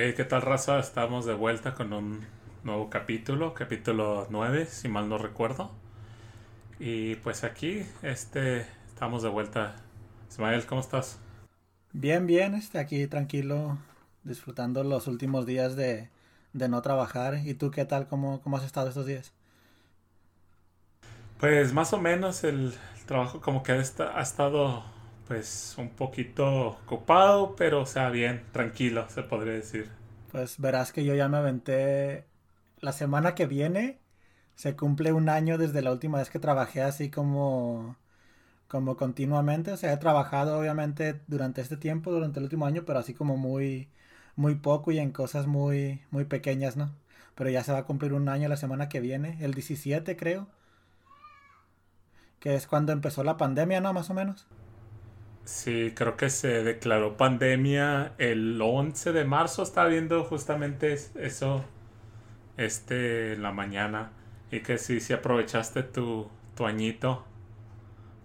Hey, ¿qué tal raza? Estamos de vuelta con un nuevo capítulo, capítulo 9, si mal no recuerdo. Y pues aquí, este, estamos de vuelta. Ismael, ¿cómo estás? Bien, bien, este, aquí tranquilo, disfrutando los últimos días de, de no trabajar. ¿Y tú qué tal? ¿Cómo, cómo has estado estos días? Pues más o menos el, trabajo como que ha, ha estado pues un poquito ocupado, pero o sea, bien, tranquilo, se podría decir. Pues verás que yo ya me aventé la semana que viene. Se cumple un año desde la última vez que trabajé así como como continuamente, o sea, he trabajado obviamente durante este tiempo, durante el último año, pero así como muy muy poco y en cosas muy muy pequeñas, ¿no? Pero ya se va a cumplir un año la semana que viene, el 17 creo que es cuando empezó la pandemia, ¿no? Más o menos. Sí, creo que se declaró pandemia el 11 de marzo. Estaba viendo justamente eso este la mañana. Y que sí, sí aprovechaste tu, tu añito,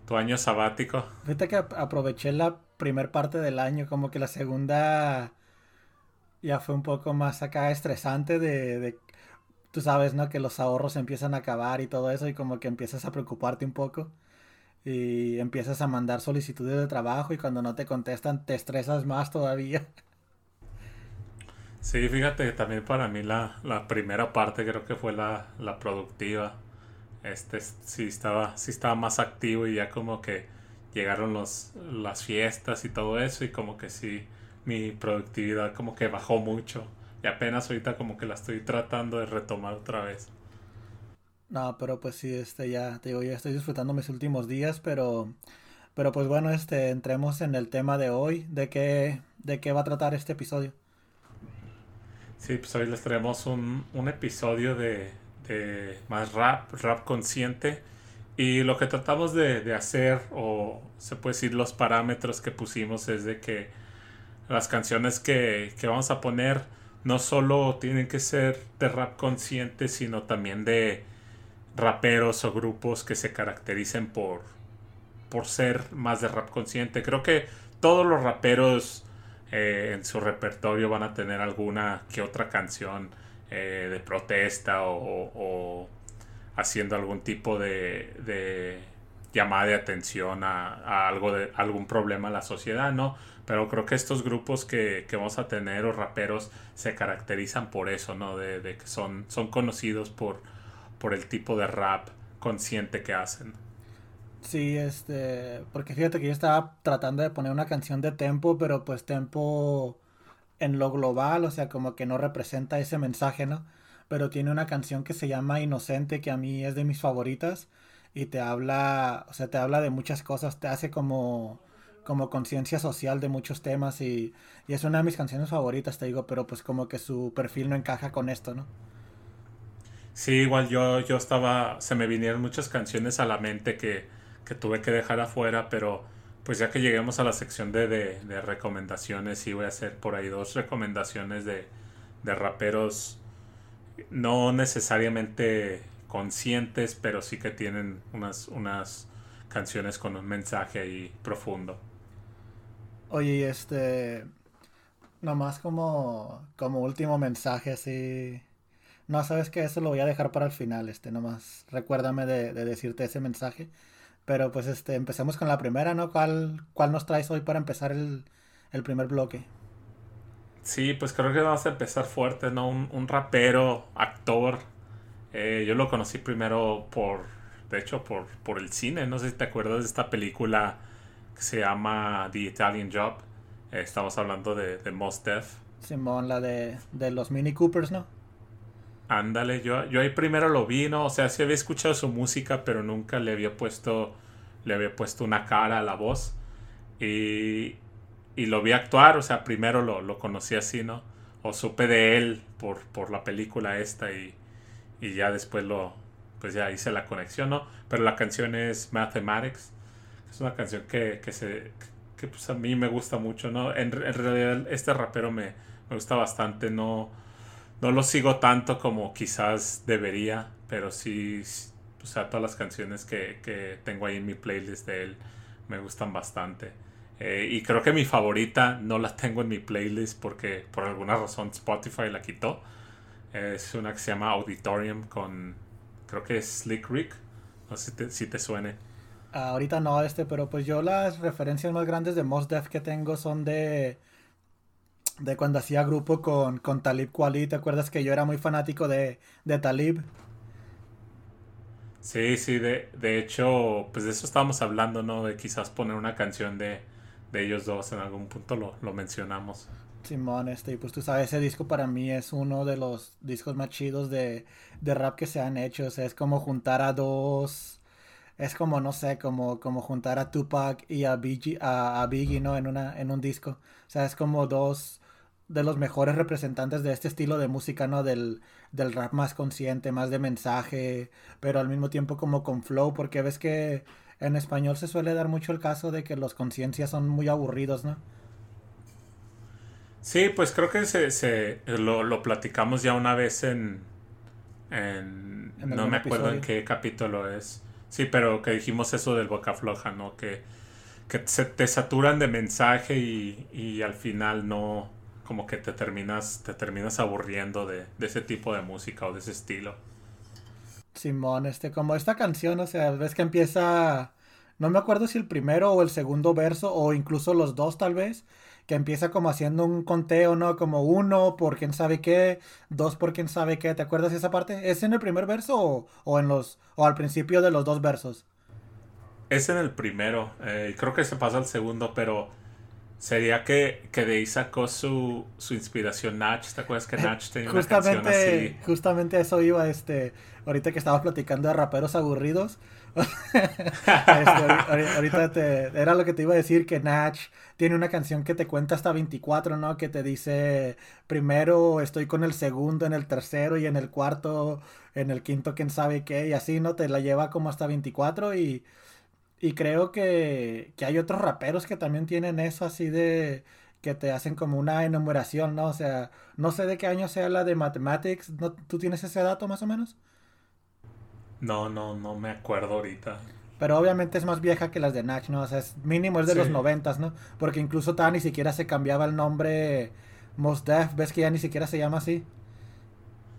tu año sabático. Fíjate que aproveché la primer parte del año, como que la segunda ya fue un poco más acá estresante de, de tú sabes, ¿no? Que los ahorros empiezan a acabar y todo eso y como que empiezas a preocuparte un poco y empiezas a mandar solicitudes de trabajo y cuando no te contestan te estresas más todavía. Sí, fíjate, también para mí la, primera parte creo que fue la, productiva. Este sí estaba, sí estaba más activo y ya como que llegaron los, las fiestas y todo eso y como que sí, mi productividad como que bajó mucho. Y apenas ahorita como que la estoy tratando de retomar otra vez. No, pero pues sí, este ya, te digo, ya estoy disfrutando mis últimos días, pero pero pues bueno, este entremos en el tema de hoy, de qué de qué va a tratar este episodio. Sí, pues hoy les traemos un, episodio de, más rap, rap consciente. Y lo que tratamos de, hacer, o se puede decir los parámetros que pusimos, es de que las canciones que, que vamos a poner no solo tienen que ser de rap consciente, sino también de raperos o grupos que se caractericen por, por ser más de rap consciente. Creo que todos los raperos eh, en su repertorio van a tener alguna que otra canción eh, de protesta o, haciendo algún tipo de, de llamada de atención a, algo de algún problema en la sociedad, ¿no? Pero creo que estos grupos que, vamos a tener o raperos se caracterizan por eso, ¿no? De, que son, son conocidos por, por el tipo de rap consciente que hacen. Sí, este, porque fíjate que yo estaba tratando de poner una canción de tempo, pero pues tempo en lo global, o sea, como que no representa ese mensaje, ¿no? Pero tiene una canción que se llama Inocente, que a mí es de mis favoritas, y te habla, o sea, te habla de muchas cosas, te hace como como conciencia social de muchos temas y, es una de mis canciones favoritas, te digo, pero pues como que su perfil no encaja con esto, ¿no? Sí, igual yo, yo estaba, se me vinieron muchas canciones a la mente que, tuve que dejar afuera, pero pues ya que lleguemos a la sección de, de, recomendaciones, sí voy a hacer por ahí dos recomendaciones de, de raperos no necesariamente conscientes, pero sí que tienen unas, unas canciones con un mensaje ahí profundo. Oye, este. Nomás como, como último mensaje, así. No, sabes que eso lo voy a dejar para el final, este, nomás recuérdame de, decirte ese mensaje. Pero pues este, empecemos con la primera, ¿no? ¿Cuál, cuál nos traes hoy para empezar el, primer bloque? Sí, pues creo que vamos a empezar fuerte, ¿no? Un, rapero, actor. Eh, yo lo conocí primero por, de hecho, por, por el cine. No sé si te acuerdas de esta película que se llama The Italian Job. Eh, estamos hablando de, de Mos Def. Simón, la de, los Mini Coopers, ¿no? Ándale, yo, yo ahí primero lo vi, ¿no? O sea, sí había escuchado su música, pero nunca le había puesto, le había puesto una cara a la voz. Y, y lo vi actuar, o sea, primero lo, lo conocí así, ¿no? O supe de él por, por la película esta y, y ya después lo, pues ya hice la conexión, ¿no? Pero la canción es Mathematics es una canción que, que se, que pues a mí me gusta mucho, ¿no? En, realidad este rapero me, me, gusta bastante, no, no lo sigo tanto como quizás debería, pero sí, o sea, todas las canciones que, que tengo ahí en mi playlist de él me gustan bastante. Eh, y creo que mi favorita no la tengo en mi playlist porque por alguna razón Spotify la quitó. Es una que se llama Auditorium con, creo que es Slick Rick. No sé si te, si te suene. ahorita no, este, pero pues yo las referencias más grandes de Mos Def que tengo son de de cuando hacía grupo con, con Talib Kweli. ¿Te acuerdas que yo era muy fanático de, de Talib? Sí, sí, de, de hecho, pues de eso estábamos hablando, ¿no? De quizás poner una canción de, de ellos dos, en algún punto lo, lo mencionamos. Simón, este, y pues tú sabes, ese disco para mí es uno de los discos más chidos de, de rap que se han hecho. O sea, es como juntar a dos. Es como, no sé, como, como juntar a Tupac y a Biggie, a, a Biggie, ¿no? En, una, en un disco. O sea, es como dos de los mejores representantes de este estilo de música, ¿no? Del, del rap más consciente, más de mensaje, pero al mismo tiempo como con flow, porque ves que en español se suele dar mucho el caso de que los conciencias son muy aburridos, ¿no? Sí, pues creo que se, se lo, lo platicamos ya una vez en... en, no me acuerdo en qué capítulo es. Sí, pero que dijimos eso del boca floja, ¿no? Que, que se te saturan de mensaje y, y al final no como que te terminas, te terminas aburriendo de, ese tipo de música o de ese estilo. Simón, este, como esta canción, o sea, ves que empieza, no me acuerdo si el primero o el segundo verso, o incluso los dos tal vez, que empieza como haciendo un conteo, ¿no? Como uno por quién sabe qué, dos por quién sabe qué, ¿te acuerdas de esa parte? ¿Es en el primer verso o, o en los, o al principio de los dos versos? Es en el primero, eh, creo que se pasa al segundo, pero Sería que, que de ahí sacó su, su inspiración Natch. ¿Te acuerdas que Natch tenía una canción así? Justamente eso iba, este, ahorita que estaba platicando de raperos aburridos. este, ahorita te, era lo que te iba a decir, que Natch tiene una canción que te cuenta hasta 24, ¿no? Que te dice, primero estoy con el segundo, en el tercero y en el cuarto, en el quinto, quién sabe qué, y así, ¿no? Te la lleva como hasta 24 y y creo que, que hay otros raperos que también tienen eso así de que te hacen como una enumeración, ¿no? O sea, no sé de qué año sea la de Mathematics. ¿No, ¿Tú tienes ese dato más o menos? No, no, no me acuerdo ahorita. Pero obviamente es más vieja que las de Natch, ¿no? O sea, es mínimo es de los noventas, ¿no? Porque incluso tan ni siquiera se cambiaba el nombre Most Def. ¿Ves que ya ni siquiera se llama así?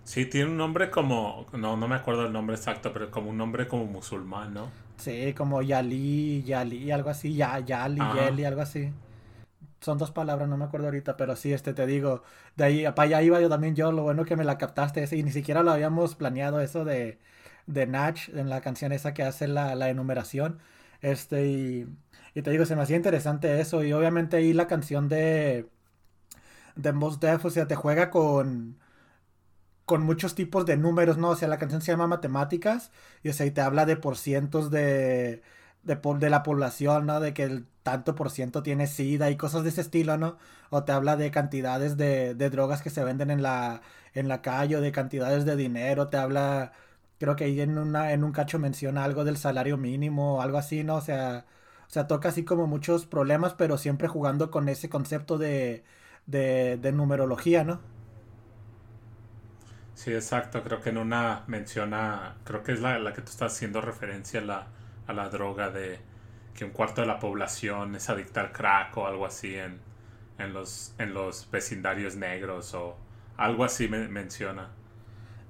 Sí, tiene un nombre como... No, no me acuerdo el nombre exacto, pero como un nombre como musulmán, ¿no? Sí, como Yali, Yali, algo así, ya, Yali, Yeli, algo así. Son dos palabras, no me acuerdo ahorita, pero sí, este te digo, de ahí para allá iba yo también yo, lo bueno que me la captaste y ni siquiera lo habíamos planeado eso de, de Natch, en la canción esa que hace la, la enumeración. Este, y, y te digo, se me hacía interesante eso, y obviamente ahí la canción de, de Most Def, o sea, te juega con con muchos tipos de números, ¿no? O sea, la canción se llama Matemáticas y, o sea, y te habla de porcientos de, de, de la población, ¿no? De que el tanto por ciento tiene sida y cosas de ese estilo, ¿no? O te habla de cantidades de, de drogas que se venden en la, en la calle o de cantidades de dinero, te habla, creo que ahí en, una, en un cacho menciona algo del salario mínimo o algo así, ¿no? O sea, o sea, toca así como muchos problemas, pero siempre jugando con ese concepto de, de numerología, ¿no? Sí, exacto. Creo que en una menciona, creo que es la, la que tú estás haciendo referencia a la, a la droga de que un cuarto de la población es adicta al crack o algo así en, en, los, en los vecindarios negros o algo así me, menciona.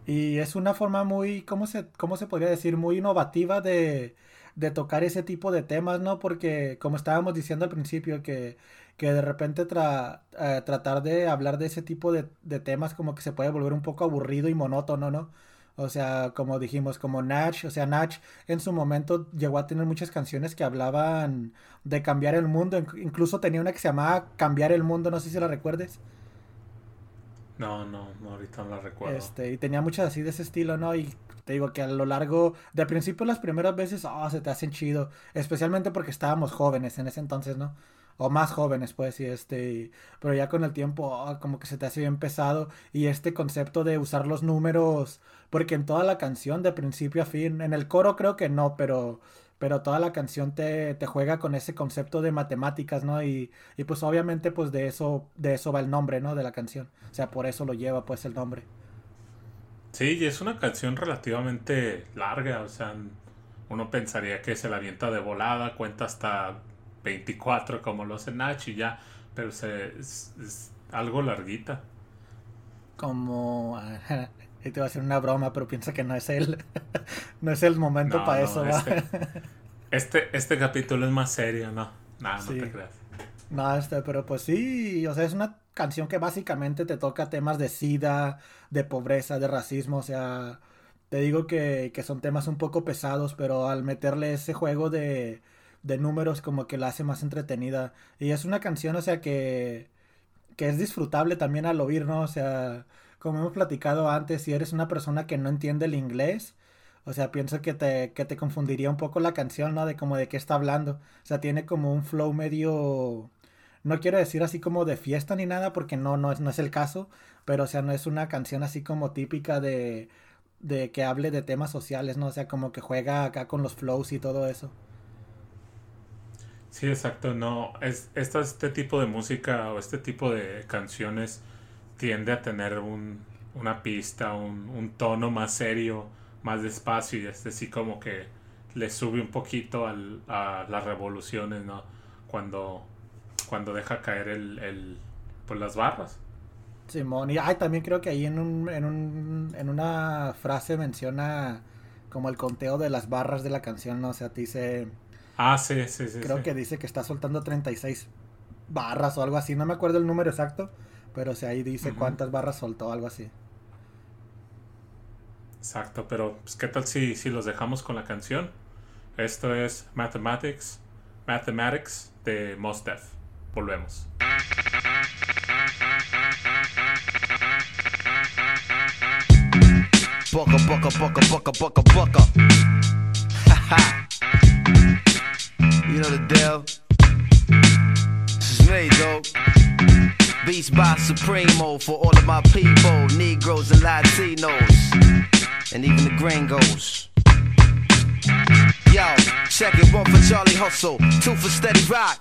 Y es una forma muy, ¿cómo se, cómo se podría decir? Muy innovativa de, de tocar ese tipo de temas, ¿no? Porque como estábamos diciendo al principio, que que de repente tra eh, tratar de hablar de ese tipo de, de, temas como que se puede volver un poco aburrido y monótono, ¿no? O sea, como dijimos, como Natch, o sea, Natch en su momento llegó a tener muchas canciones que hablaban de cambiar el mundo, incluso tenía una que se llamaba Cambiar el Mundo, no sé si la recuerdes. No, no, no ahorita no la recuerdo. Este, y tenía muchas así de ese estilo, ¿no? Y te digo que a lo largo, de principio las primeras veces, oh, se te hacen chido, especialmente porque estábamos jóvenes en ese entonces, ¿no? O más jóvenes, pues, y este, pero ya con el tiempo ah, como que se te hace bien pesado y este concepto de usar los números, porque en toda la canción de principio a fin, en el coro creo que no, pero, pero toda la canción te, te juega con ese concepto de matemáticas, ¿no? Y, y pues obviamente pues de eso, de eso va el nombre, ¿no? De la canción, o sea, por eso lo lleva pues el nombre. Sí, y es una canción relativamente larga, o sea, uno pensaría que se la avienta de volada, cuenta hasta 24 como lo hace Nacho y ya, pero se, es, algo larguita. Como... Y te voy a hacer una broma, pero piensa que no es el, no es el momento para eso. Este, este, este, capítulo es más serio, ¿no? Nada, no te creas. No, este, pero pues sí, o sea, es una canción que básicamente te toca temas de sida, de pobreza, de racismo, o sea, te digo que, que son temas un poco pesados, pero al meterle ese juego de, de números como que la hace más entretenida. Y es una canción, o sea, que, que es disfrutable también al oír, ¿no? O sea, como hemos platicado antes, si eres una persona que no entiende el inglés, o sea, pienso que te, que te confundiría un poco la canción, ¿no? De como de qué está hablando. O sea, tiene como un flow medio... No quiero decir así como de fiesta ni nada, porque no, no, es, no es el caso, pero o sea, no es una canción así como típica de, de que hable de temas sociales, ¿no? O sea, como que juega acá con los flows y todo eso. Sí, exacto, no, es, este tipo de música o este tipo de canciones tiende a tener un, una pista, un, un, tono más serio, más despacio y este sí como que le sube un poquito al, a las revoluciones, ¿no? Cuando, cuando deja caer el, el pues las barras. Simón, y ay, también creo que ahí en, un, en, un, en una frase menciona como el conteo de las barras de la canción, ¿no? O sea, te dice Ah, sí, sí, sí. Creo que dice que está soltando 36 barras o algo así. No me acuerdo el número exacto, pero si ahí dice cuántas barras soltó, algo así. Exacto, pero pues, ¿qué tal si, si los dejamos con la canción? Esto es Mathematics, Mathematics de Mos Def. Volvemos. Boca, boca, boca, boca, boca, boca. You know the deal. This is me, though. Beast by Supremo for all of my people, Negroes and Latinos, and even the gringos. Yo, check it one for Charlie Hustle, two for Steady Rock.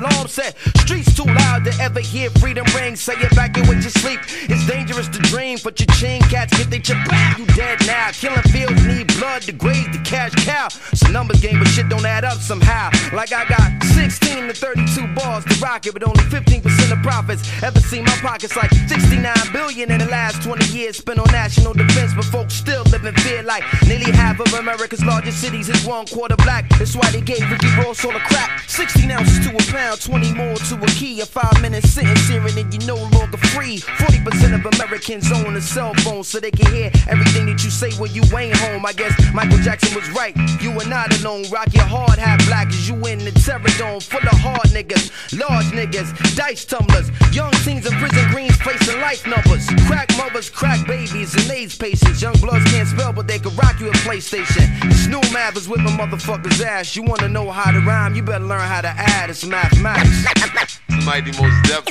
alarm set. Streets too loud to ever hear freedom ring. Say evacuate your sleep. It's dangerous to dream, but your chain cats get they chip You dead now. Killing fields need blood to graze the cash cow. It's a numbers game, but shit don't add up somehow. Like I got 16 to 32 bars to rock it, but only 15% of profits. Ever seen my pockets like 69 billion in the last 20 years spent on national defense, but folks still live in fear like nearly half of America's largest cities is one quarter black. That's why they gave Ricky Ross all the crap. 16 ounces to a pound. 20 more to a key. A five minute sentence hearing and you're no longer free. 40% of Americans own a cell phone so they can hear everything that you say when you ain't home. I guess Michael Jackson was right. You are not alone. Rock your hard hat black as you in the terror dome. Full of hard niggas, large niggas, dice tumblers. Young teens in prison greens facing life numbers. Crack mothers, crack babies, and AIDS patients. Young bloods can't spell, but they can rock you a PlayStation. Snoo math is whipping motherfuckers' ass. You wanna know how to rhyme? You better learn how to add. It's mathematics mathematics. Mighty most depth.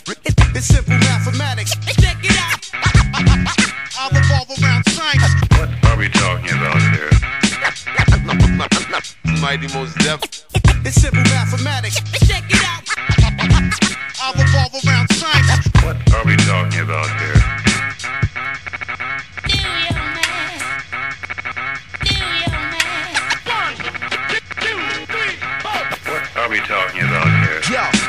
It's simple mathematics. Check it out. I'll revolve around science. What are we talking about here? Mighty most depth. It's simple mathematics. Check it out. I'll revolve around science. What are we talking about here? Do your math. Do your math. One, two, three, four. What are we talking about here? Yo.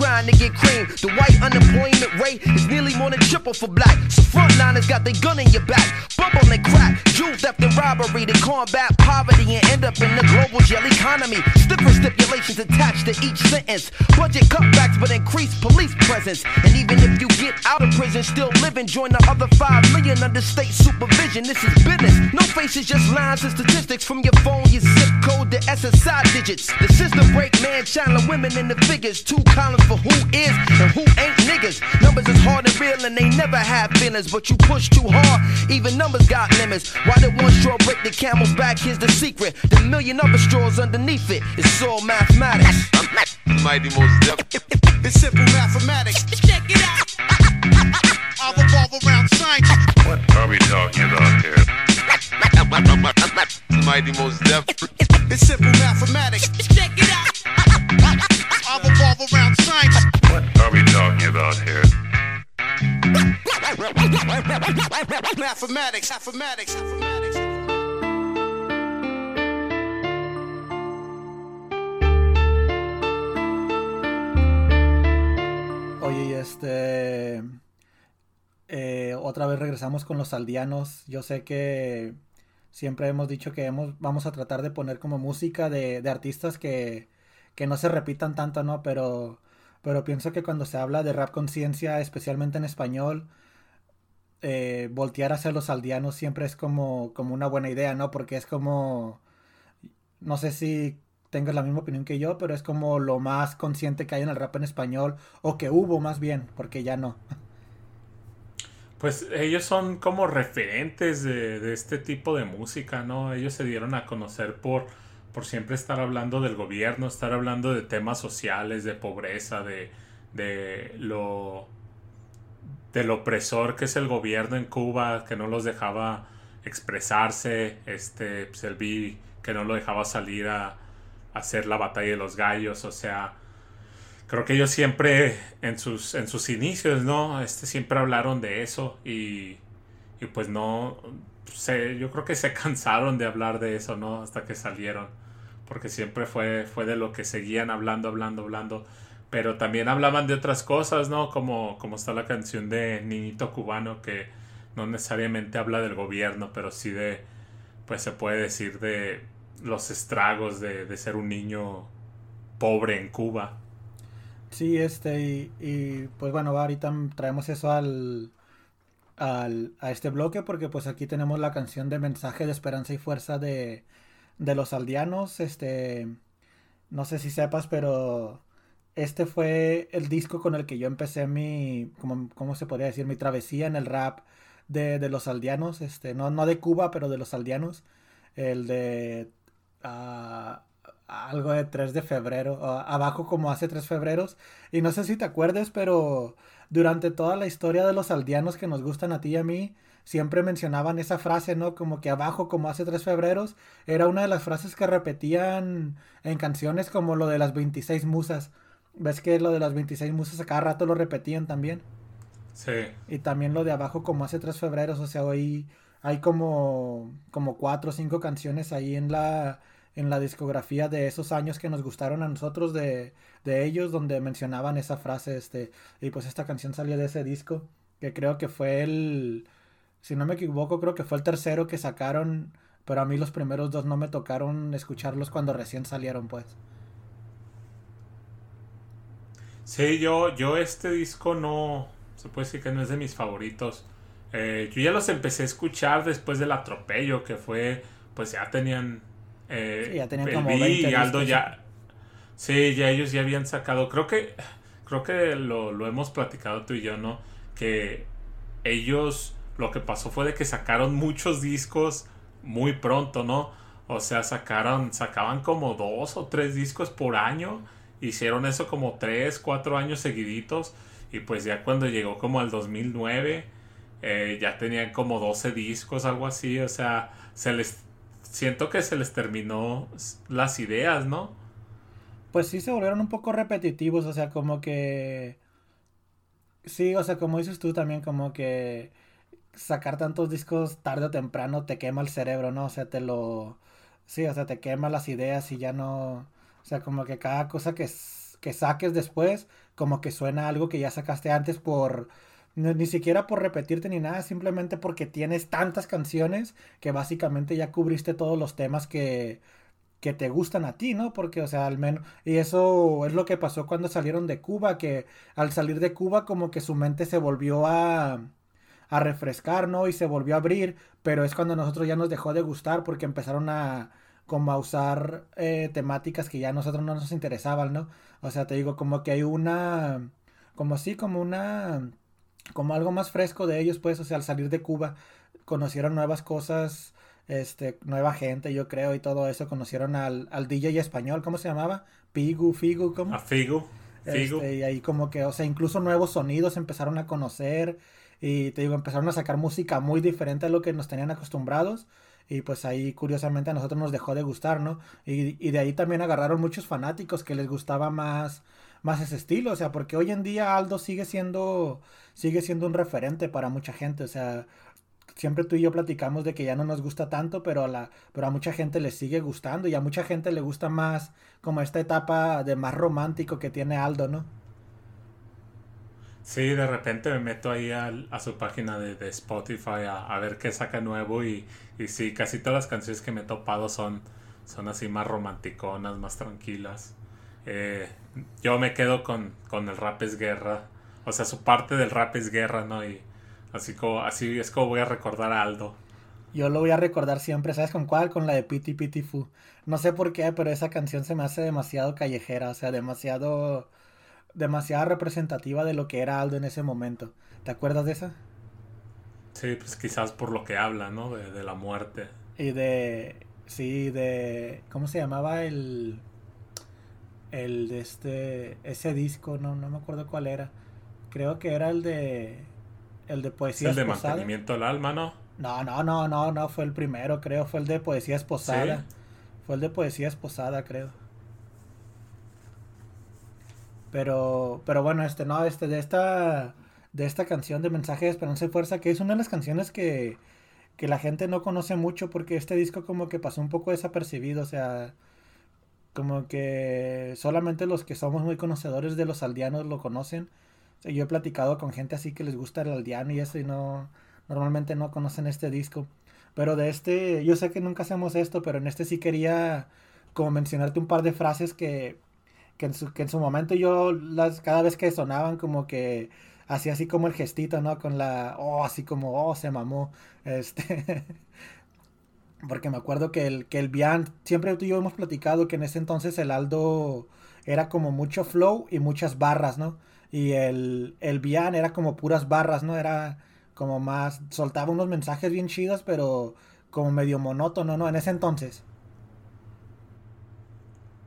grind to get cream. The white unemployment rate is nearly more than triple for black. So frontliners got their gun in your back. On they crack. Jewel theft and robbery to combat poverty and end up in the global jail economy. Stiffer stipulations attached to each sentence. Budget cutbacks but increased police presence. And even if you get out of prison, still living, join the other 5 million under state supervision. This is business. No faces, just lines and statistics from your phone, your zip code, the SSI digits. The system break man, channeling women in the figures. Two columns for who is and who ain't niggas. Numbers is hard and real and they never have feelings, but you push too hard. Even numbers got limits. Why did one straw break the camel's back? Here's the secret. The million other straws underneath it. It's all mathematics. Mighty most def- It's simple mathematics. Check it out. I revolve around science. What are we talking about here? Mighty most def- It's simple mathematics. Around science. What are we talking about here? Mathematics. Mathematics. Mathematics. Oye, y este. eh, otra vez regresamos con los aldeanos. Yo sé que siempre hemos dicho que hemos, vamos a tratar de poner como música de, de artistas que, que no se repitan tanto, ¿no? Pero, pero pienso que cuando se habla de rap conciencia, especialmente en español, eh, voltear hacia los aldeanos siempre es como, como una buena idea, ¿no? Porque es como. No sé si tengas la misma opinión que yo, pero es como lo más consciente que hay en el rap en español, o que hubo más bien, porque ya no. Pues ellos son como referentes de, de este tipo de música, ¿no? Ellos se dieron a conocer por, por siempre estar hablando del gobierno, estar hablando de temas sociales, de pobreza, de, de lo del opresor que es el gobierno en Cuba, que no los dejaba expresarse, este, pues que no lo dejaba salir a, a hacer la batalla de los gallos, o sea, creo que ellos siempre en sus, en sus inicios, ¿no? Este, siempre hablaron de eso y, y pues no, se, yo creo que se cansaron de hablar de eso, ¿no? Hasta que salieron, porque siempre fue, fue de lo que seguían hablando, hablando, hablando, pero también hablaban de otras cosas, ¿no? Como, como está la canción de Niñito Cubano, que no necesariamente habla del gobierno, pero sí de, pues se puede decir de los estragos de, de ser un niño pobre en Cuba. Sí, este, y, y, pues bueno, ahorita traemos eso al, a este bloque porque pues aquí tenemos la canción de mensaje de esperanza y fuerza de, de los aldeanos, este, no sé si sepas, pero este fue el disco con el que yo empecé mi, como, ¿cómo se podría decir? Mi travesía en el rap de, de los aldeanos, este, no, no de Cuba, pero de los aldeanos, el de... ah, algo de 3 de febrero, a- abajo como hace 3 febreros. Y no sé si te acuerdes, pero durante toda la historia de los aldeanos que nos gustan a ti y a mí, siempre mencionaban esa frase, ¿no? Como que abajo como hace 3 febreros, era una de las frases que repetían en canciones como lo de las 26 musas. ¿Ves que lo de las 26 musas a cada rato lo repetían también? Sí. Y también lo de abajo como hace 3 febreros, o sea, hoy hay como, como cuatro o cinco canciones ahí en la, en la discografía de esos años que nos gustaron a nosotros de, de ellos, donde mencionaban esa frase, este, y pues esta canción salió de ese disco, que creo que fue el, si no me equivoco, creo que fue el tercero que sacaron, pero a mí los primeros dos no me tocaron escucharlos cuando recién salieron, pues. Sí, yo, yo este disco no, se puede decir que no es de mis favoritos. Eh, yo ya los empecé a escuchar después del atropello, que fue, pues ya tenían... eh, Sí, ya tenían el como Vi 20 y Aldo ya... Sí, ya ellos ya habían sacado, creo que, creo que lo, lo hemos platicado tú y yo, ¿no? Que ellos, lo que pasó fue de que sacaron muchos discos muy pronto, ¿no? O sea, sacaron, sacaban como dos o tres discos por año. Hicieron eso como tres, cuatro años seguiditos. Y pues ya cuando llegó como al 2009, eh, ya tenían como 12 discos, algo así. O sea, se les, siento que se les terminó las ideas, ¿no? Pues sí se volvieron un poco repetitivos, o sea, como que... Sí, o sea, como dices tú también, como que sacar tantos discos tarde o temprano te quema el cerebro, ¿no? O sea, te lo... Sí, o sea, te quema las ideas y ya no... O sea, como que cada cosa que, que saques después, como que suena a algo que ya sacaste antes por... Ni, siquiera por repetirte ni nada, simplemente porque tienes tantas canciones que básicamente ya cubriste todos los temas que, que te gustan a ti, ¿no? Porque, o sea, al menos, y eso es lo que pasó cuando salieron de Cuba, que al salir de Cuba como que su mente se volvió a, a refrescar, ¿no? Y se volvió a abrir, pero es cuando nosotros ya nos dejó de gustar porque empezaron a como a usar eh, temáticas que ya a nosotros no nos interesaban, ¿no? O sea, te digo, como que hay una, como así, como una, como algo más fresco de ellos, pues, o sea, al salir de Cuba, conocieron nuevas cosas, este, nueva gente, yo creo, y todo eso, conocieron al, al DJ español, ¿cómo se llamaba? Pigu, Figu, ¿cómo? A Figu. Figu. Este, y ahí como que, o sea, incluso nuevos sonidos empezaron a conocer y te digo, empezaron a sacar música muy diferente a lo que nos tenían acostumbrados y pues ahí curiosamente a nosotros nos dejó de gustar, ¿no? Y, y de ahí también agarraron muchos fanáticos que les gustaba más más ese estilo, o sea, porque hoy en día Aldo sigue siendo sigue siendo un referente para mucha gente, o sea, siempre tú y yo platicamos de que ya no nos gusta tanto, pero a la pero a mucha gente le sigue gustando y a mucha gente le gusta más como esta etapa de más romántico que tiene Aldo, ¿no? Sí, de repente me meto ahí a, su página de, Spotify a, a ver qué saca nuevo y, y sí, casi todas las canciones que me he topado son, son así más romanticonas, más tranquilas. Eh, yo me quedo con, con el rap es guerra, o sea, su parte del rap es guerra, ¿no? Y así, como, así es como voy a recordar a Aldo. Yo lo voy a recordar siempre, ¿sabes con cuál? Con la de Piti Piti Fu. No sé por qué, pero esa canción se me hace demasiado callejera, o sea, demasiado demasiado representativa de lo que era Aldo en ese momento. ¿Te acuerdas de esa? Sí, pues quizás por lo que habla, ¿no? De, de la muerte. Y de sí, de ¿cómo se llamaba el el de este ese disco? No no me acuerdo cuál era. Creo que era el de el de Es poesía el de mantenimiento del alma, ¿no? No, no, no, no, no, fue el primero, creo, fue el de poesía esposada. ¿Sí? Fue el de poesía esposada, creo. Pero, pero bueno, este, no, este, de esta, de esta canción de Mensaje de Esperanza y Fuerza, que es una de las canciones que, que la gente no conoce mucho porque este disco como que pasó un poco desapercibido, o sea, como que solamente los que somos muy conocedores de los aldeanos lo conocen. Yo he platicado con gente así que les gusta el aldeano y eso y no, normalmente no conocen este disco. Pero de este, yo sé que nunca hacemos esto, pero en este sí quería como mencionarte un par de frases que, que, en, su, que en su momento yo las cada vez que sonaban como que hacía así como el gestito, ¿no? Con la, oh, así como, oh, se mamó. Este, porque me acuerdo que el, que el Bian, siempre tú y yo hemos platicado que en ese entonces el Aldo era como mucho flow y muchas barras, ¿no? Y el, el Bian era como puras barras, ¿no? Era como más, soltaba unos mensajes bien chidos, pero como medio monótono, ¿no? En ese entonces.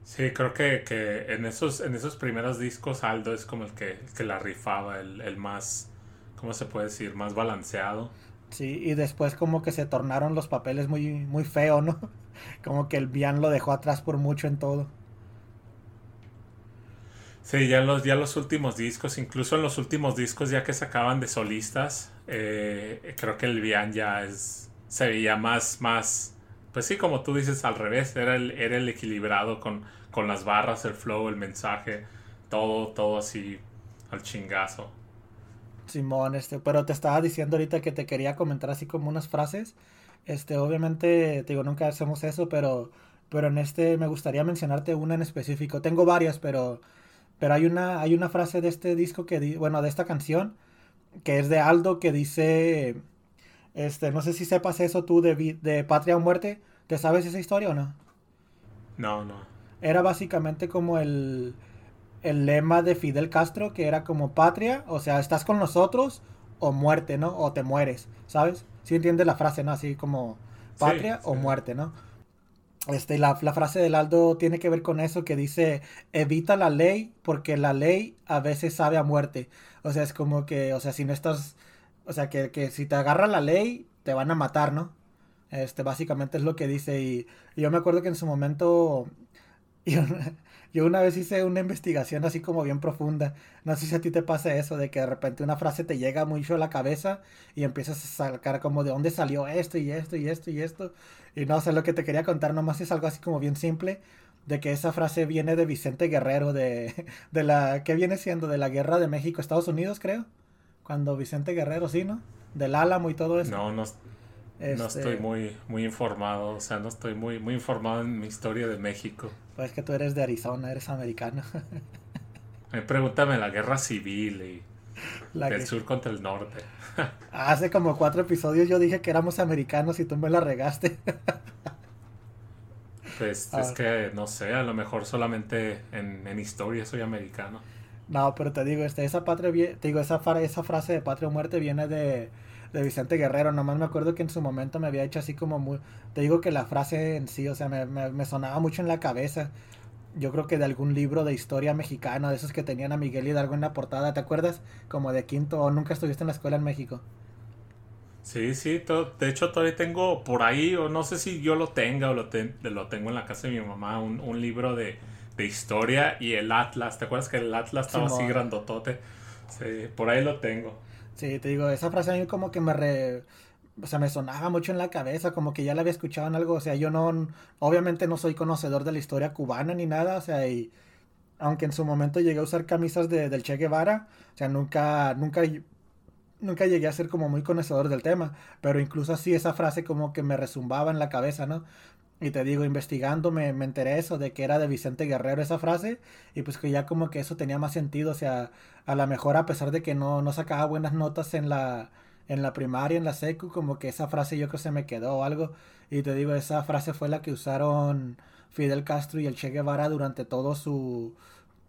Sí, creo que, que en esos, en esos primeros discos Aldo es como el que, que la rifaba, el, el más, ¿cómo se puede decir? Más balanceado. Sí, y después como que se tornaron los papeles muy, muy feo, ¿no? Como que el Bian lo dejó atrás por mucho en todo. Sí, ya los, ya los últimos discos, incluso en los últimos discos ya que sacaban de solistas, eh, creo que el Bian ya es, se veía más, más, pues sí, como tú dices, al revés, era el, era el equilibrado con, con las barras, el flow, el mensaje, todo, todo así al chingazo. Simón, este, pero te estaba diciendo ahorita que te quería comentar así como unas frases. Este, obviamente, te digo, nunca hacemos eso, pero, pero en este me gustaría mencionarte una en específico. Tengo varias, pero, pero hay una, hay una frase de este disco que, di- bueno, de esta canción, que es de Aldo, que dice, este, no sé si sepas eso tú de, de Patria o Muerte. ¿Te sabes esa historia o no? No, no. Era básicamente como el, el lema de Fidel Castro, que era como patria, o sea, estás con nosotros o muerte, ¿no? O te mueres, ¿sabes? Si entiendes la frase, ¿no? Así como patria Sí, o sí. muerte, ¿no? Este, la, la frase del Aldo tiene que ver con eso que dice, evita la ley porque la ley a veces sabe a muerte. O sea, es como que, o sea, si no estás, o sea, que, que si te agarra la ley, te van a matar, ¿no? Este, básicamente es lo que dice y, y yo me acuerdo que en su momento yo, yo una vez hice una investigación así como bien profunda. No sé si a ti te pasa eso, de que de repente una frase te llega mucho a la cabeza y empiezas a sacar como de dónde salió esto y esto y esto y esto. Y no sé, lo que te quería contar nomás es algo así como bien simple, de que esa frase viene de Vicente Guerrero, de, de la, ¿qué viene siendo? De la guerra de México-Estados Unidos, creo. Cuando Vicente Guerrero, sí, ¿no? Del Álamo y todo eso. No, no, no Este, estoy muy, muy informado. O sea, no estoy muy, muy informado en mi historia de México. Pues que tú eres de Arizona, eres americano. Pregúntame la guerra civil y La del que- sur contra el norte. Hace como cuatro episodios yo dije que éramos americanos y tú me la regaste. Pues Ah. es que, no sé, a lo mejor solamente en, en historia soy americano. No, pero te digo, este, esa patria, te digo, esa, esa frase de patria o muerte viene de, de Vicente Guerrero. Nomás me acuerdo que en su momento me había hecho así como muy... Te digo que la frase en sí, o sea, me, me, me sonaba mucho en la cabeza. Yo creo que de algún libro de historia mexicana, de esos que tenían a Miguel Hidalgo en la portada, ¿te acuerdas? Como de quinto o nunca estuviste en la escuela en México. Sí, sí, de hecho todavía tengo por ahí, o no sé si yo lo tenga o lo, ten- lo tengo en la casa de mi mamá, un, un libro de, de historia y el Atlas. ¿Te acuerdas que el Atlas estaba así grandotote? Sí, por ahí lo tengo. Sí, te digo, esa frase a mí como que me re... O sea, me sonaba mucho en la cabeza, como que ya la había escuchado en algo, o sea, yo no, obviamente no soy conocedor de la historia cubana ni nada, o sea, y aunque en su momento llegué a usar camisas de, del Che Guevara, o sea, nunca, nunca, nunca llegué a ser como muy conocedor del tema, pero incluso así esa frase como que me resumbaba en la cabeza, ¿no? Y te digo, investigando me, me enteré eso, de que era de Vicente Guerrero esa frase, y pues que ya como que eso tenía más sentido, o sea, a lo mejor a pesar de que no, no sacaba buenas notas en la, en la primaria, en la secu, como que esa frase yo creo se me quedó o algo. Y te digo, esa frase fue la que usaron Fidel Castro y el Che Guevara durante todo su...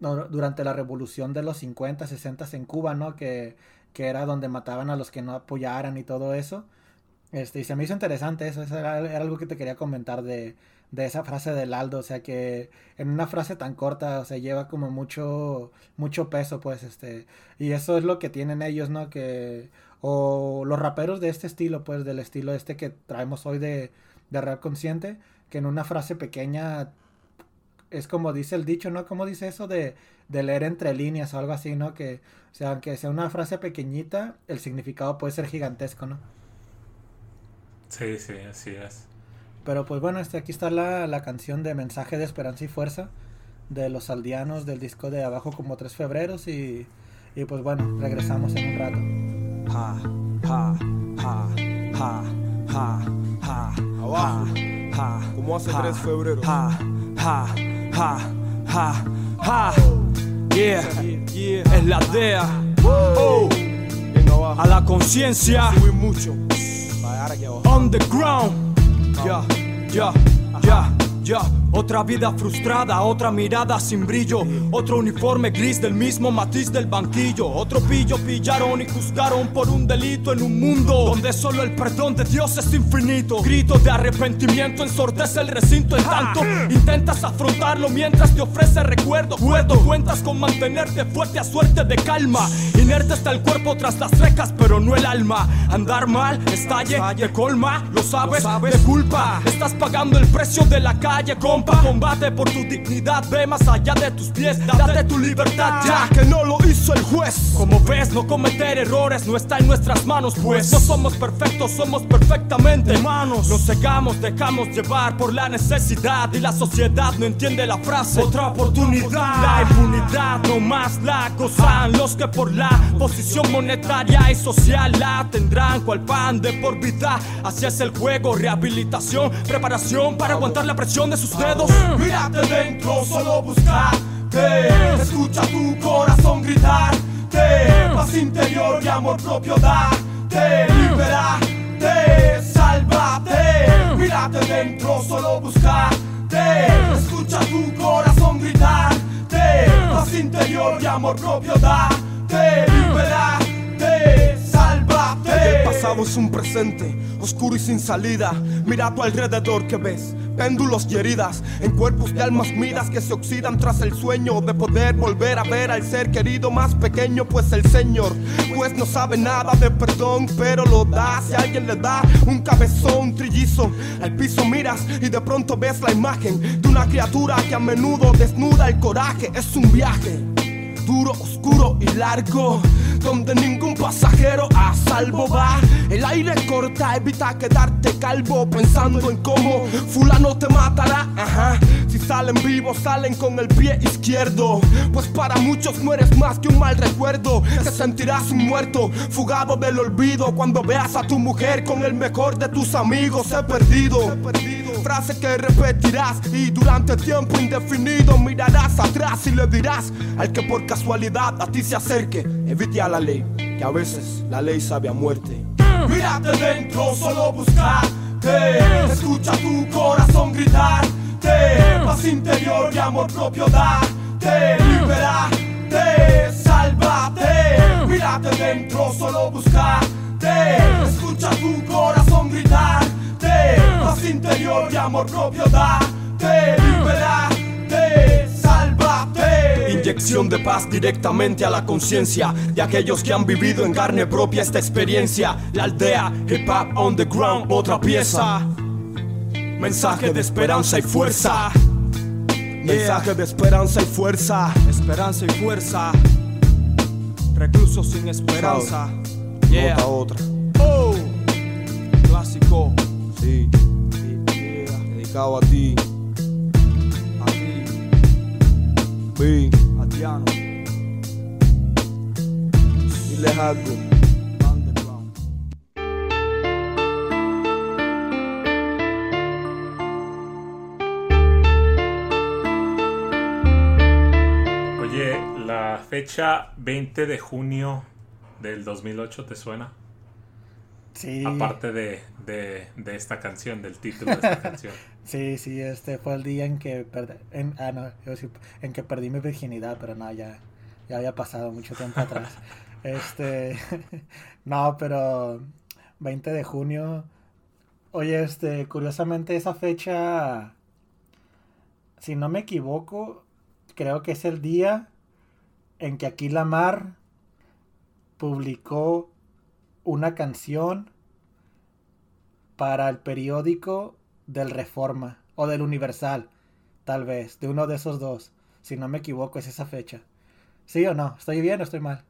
durante la revolución de los 50, 60 en Cuba, ¿no? Que, que era donde mataban a los que no apoyaran y todo eso. Este, y se me hizo interesante eso, eso era, algo que te quería comentar de, de esa frase del Aldo, o sea que en una frase tan corta, o sea, lleva como mucho, mucho peso, pues, este, y eso es lo que tienen ellos, ¿no? Que, o los raperos de este estilo, pues, del estilo este que traemos hoy de, de rap consciente, que en una frase pequeña es como dice el dicho, ¿no? Como dice eso de, de leer entre líneas o algo así, ¿no? Que, o sea, aunque sea una frase pequeñita, el significado puede ser gigantesco, ¿no? Sí, sí, así es. Pero pues bueno, este, aquí está la, la canción de Mensaje de Esperanza y Fuerza de los aldeanos del disco de Abajo como tres febreros y, y pues bueno, regresamos en un rato. Ha, ha, ha, ha, ha, ha, Abajo, ha, como hace ha, 3 febrero. ha, ha, ha, ha, ha. Yeah, Yeah. es la DEA. Oh. A la conciencia. Subí mucho. Para llegar aquí abajo. on the ground. Ya, ya, ya, ya. Otra vida frustrada, otra mirada sin brillo. Otro uniforme gris del mismo matiz del banquillo. Otro pillo pillaron y juzgaron por un delito en un mundo donde solo el perdón de Dios es infinito. Grito de arrepentimiento ensordece el recinto en tanto intentas afrontarlo mientras te ofrece recuerdo. Cuerdo, cuentas con mantenerte fuerte a suerte de calma. Inerte está el cuerpo tras las rejas, pero no el alma. Andar mal, estalle, te colma, lo sabes, de culpa. Estás pagando el precio de la calle, compa. Combate por tu dignidad, ve más allá de tus pies, date tu libertad ya. Que no lo hizo el juez. Como ves, no cometer errores no está en nuestras manos, pues no somos perfectos, somos perfectamente humanos. Nos cegamos, dejamos llevar por la necesidad y la sociedad no entiende la frase. Otra oportunidad, la impunidad no más la gozan los que por la posición monetaria y social la tendrán cual pan de por vida. Así es el juego, rehabilitación, preparación para aguantar la presión de sus dedos. Mírate dentro, solo buscate. Escucha tu corazón gritarte. Paz interior y amor propio date. Liberate, sálvate. Mírate dentro, solo buscate. Escucha tu corazón gritarte. Paz interior y amor propio sálvate. El pasado es un presente, oscuro y sin salida. Mira a tu alrededor que ves. Péndulos y heridas en cuerpos de almas miras que se oxidan tras el sueño de poder volver a ver al ser querido más pequeño, pues el Señor, pues no sabe nada de perdón, pero lo da. Si alguien le da un cabezón trillizo, al piso miras y de pronto ves la imagen de una criatura que a menudo desnuda el coraje. Es un viaje duro, oscuro y largo, donde ningún pasajero a salvo va. El aire corta, evita quedarte calvo, pensando en cómo fulano te matará. Ajá. Si salen vivos, salen con el pie izquierdo. Pues para muchos no eres más que un mal recuerdo. Te sentirás un muerto, fugado del olvido. Cuando veas a tu mujer con el mejor de tus amigos, he perdido. Frase que repetirás y durante tiempo indefinido mirarás atrás y le dirás al que por casualidad a ti se acerque, evite a la ley, que a veces la ley sabe a muerte. Mírate dentro, solo buscarte. Escucha tu corazón gritarte. Paz interior y amor propio date. Liberate, sálvate. Mírate dentro, solo buscarte. Escucha tu corazón gritarte. Paz interior y amor propio date. Liberate, sálvate. Inyección de paz directamente a la conciencia de aquellos que han vivido en carne propia esta experiencia. La aldea, hip hop on the ground, otra pieza. Mensaje de esperanza y fuerza. Mensaje de esperanza y fuerza. Esperanza y fuerza. Reclusos sin esperanza. Yeah. Nota otra. Dedicado a ti. A ti, Pi. a Diano. Diles algo. Underground. Oye, la fecha 20 de junio del 2008, ¿te suena? Sí. Aparte de, de, de esta canción, del título de esta canción. Sí, sí, este fue el día en que perdí, en, ah, no, en que perdí mi virginidad, pero no, ya, ya había pasado mucho tiempo atrás. Este, no, pero 20 de junio. Oye, este, curiosamente esa fecha, si no me equivoco, creo que es el día en que Aquí Lamar publicó una canción para el periódico del Reforma o del Universal, tal vez, de uno de esos dos. Si no me equivoco, es esa fecha. ¿Sí o no? ¿Estoy bien o estoy mal?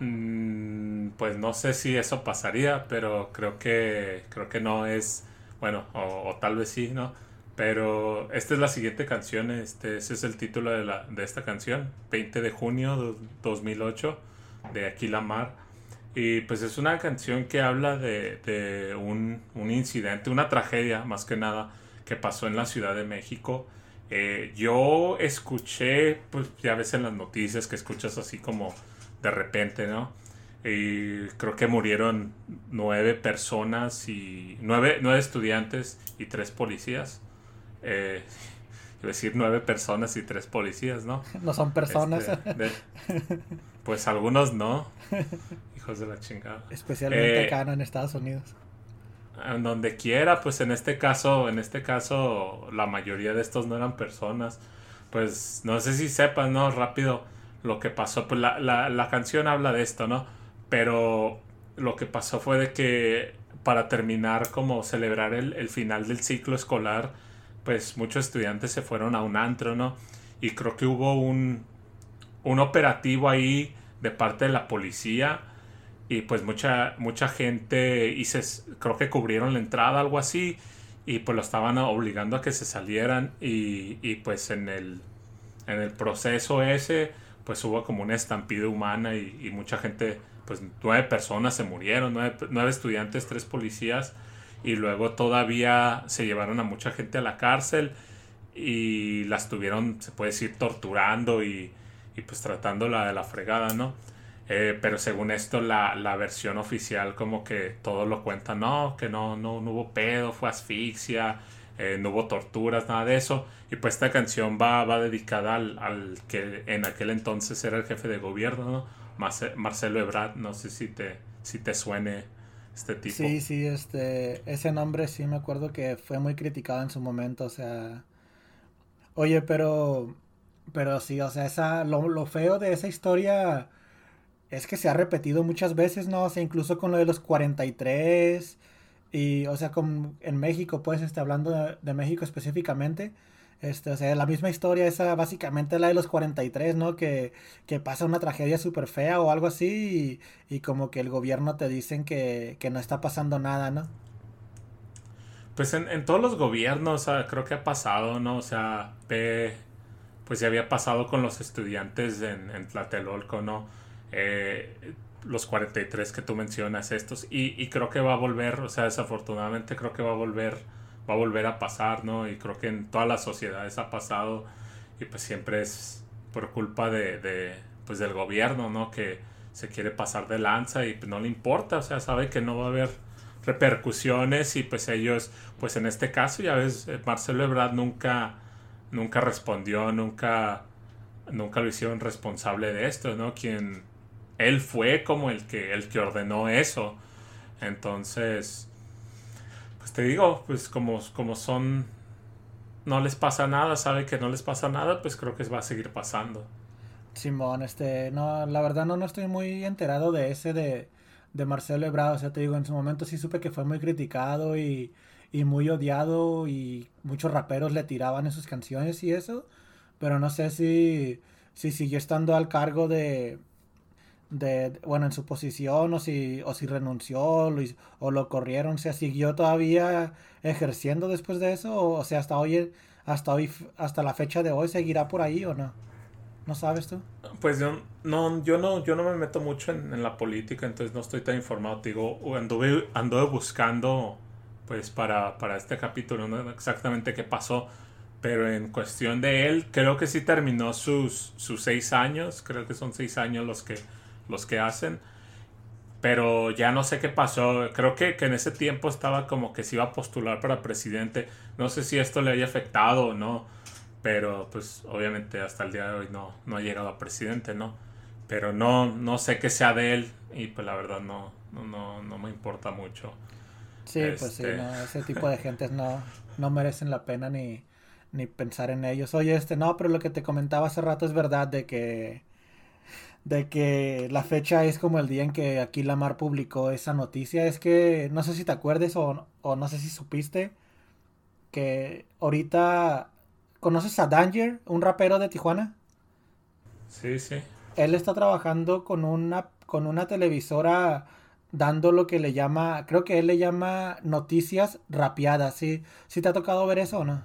Mm, pues no sé si eso pasaría, pero creo que creo que no es, bueno, o, o tal vez sí, ¿no? Pero esta es la siguiente canción, este, ese es el título de, la, de esta canción, 20 de junio de 2008, de Aquí la Mar. Y pues es una canción que habla de, de un, un incidente, una tragedia más que nada, que pasó en la Ciudad de México. Eh, yo escuché, pues ya ves en las noticias que escuchas así como de repente, ¿no? Y creo que murieron nueve personas y nueve, nueve estudiantes y tres policías. Eh, decir nueve personas y tres policías, ¿no? No son personas, Este, de- pues algunos no. Hijos de la chingada. especialmente Eh, acá en Estados Unidos. En donde quiera, pues en este caso, en este caso, la mayoría de estos no eran personas. Pues no sé si sepan, ¿no? Rápido lo que pasó. Pues la, la, la canción habla de esto, ¿no? Pero lo que pasó fue de que para terminar, como celebrar el, el final del ciclo escolar, pues muchos estudiantes se fueron a un antro, ¿no? Y creo que hubo un, un operativo ahí de parte de la policía y pues mucha mucha gente y creo que cubrieron la entrada algo así y pues lo estaban obligando a que se salieran y, y, pues en el en el proceso ese pues hubo como una estampida humana y, mucha gente pues nueve personas se murieron nueve, nueve estudiantes tres policías y luego todavía se llevaron a mucha gente a la cárcel y la estuvieron se puede decir torturando y, y pues tratándola de la fregada no eh, pero según esto, la, la versión oficial como que todo lo cuenta, no, que no, no, no hubo pedo, fue asfixia, eh, no hubo torturas, nada de eso. Y pues esta canción va, va dedicada al, al que en aquel entonces era el jefe de gobierno, ¿no? Marce- Marcelo Ebrard, no sé si te, si te suene este tipo. Sí, sí, este, ese nombre sí me acuerdo que fue muy criticado en su momento, o sea, oye, pero, pero sí, o sea, esa, lo, lo feo de esa historia es que se ha repetido muchas veces, ¿no? O sea, incluso con lo de los 43 y, o sea, con, en México, pues, este, hablando de, México específicamente, este, o sea, la misma historia, esa básicamente la de los 43, ¿no? Que, que pasa una tragedia súper fea o algo así y, y como que el gobierno te dicen que, que no está pasando nada, ¿no? pues en, en todos los gobiernos creo que ha pasado, ¿no? O sea, ve, pues ya había pasado con los estudiantes en, en Tlatelolco, ¿no? Eh, los 43 que tú mencionas estos y, y creo que va a volver, o sea, desafortunadamente creo que va a volver, va a volver a pasar, ¿no? Y creo que en todas las sociedades ha pasado y pues siempre es por culpa de, de pues del gobierno, ¿no? Que se quiere pasar de lanza y no le importa, o sea, sabe que no va a haber repercusiones y pues ellos, pues en este caso ya ves, eh, Marcelo Ebrard nunca, nunca respondió, nunca, nunca lo hicieron responsable de esto, ¿no? Quien, él fue como el que, el que ordenó eso. Entonces, pues te digo, pues como, como son, no les pasa nada, sabe que no les pasa nada, pues creo que va a seguir pasando. Simón, este, no, la verdad no, no estoy muy enterado de ese de, de Marcelo Ebrard, o sea, te digo, en su momento sí supe que fue muy criticado y, y muy odiado y muchos raperos le tiraban en sus canciones y eso, pero no sé si, si siguió estando al cargo de, de, bueno, en su posición o si, o si renunció o lo, corrieron, o sea, siguió todavía ejerciendo después de eso, o, o sea, hasta hoy, hasta hoy, hasta la fecha de hoy seguirá por ahí o no. ¿No sabes tú? Pues yo no, yo no, yo no me meto mucho en, en la política, entonces no estoy tan informado. Te digo, anduve, anduve buscando pues para, para este capítulo, no exactamente qué pasó. Pero en cuestión de él, creo que sí terminó sus, sus seis años. Creo que son seis años los que, los que hacen. Pero ya no sé qué pasó. Creo que, que en ese tiempo estaba como que se iba a postular para presidente. No sé si esto le haya afectado o no. Pero pues obviamente hasta el día de hoy no, no ha llegado a presidente, ¿no? Pero no, no sé qué sea de él. Y pues la verdad no, no, no, no me importa mucho. Sí, pues sí, Este. no, ese tipo de gentes no, no merecen la pena ni, ni pensar en ellos. Oye, este, no, pero lo que te comentaba hace rato es verdad de que, de que la fecha es como el día en que aquí Lamar publicó esa noticia. Es que no sé si te acuerdes o, o no sé si supiste que ahorita conoces a Danger, un rapero de Tijuana. Sí, sí. Él está trabajando con una, con una televisora dando lo que le llama, creo que él le llama noticias rapeadas, ¿sí? ¿Sí te ha tocado ver eso o no?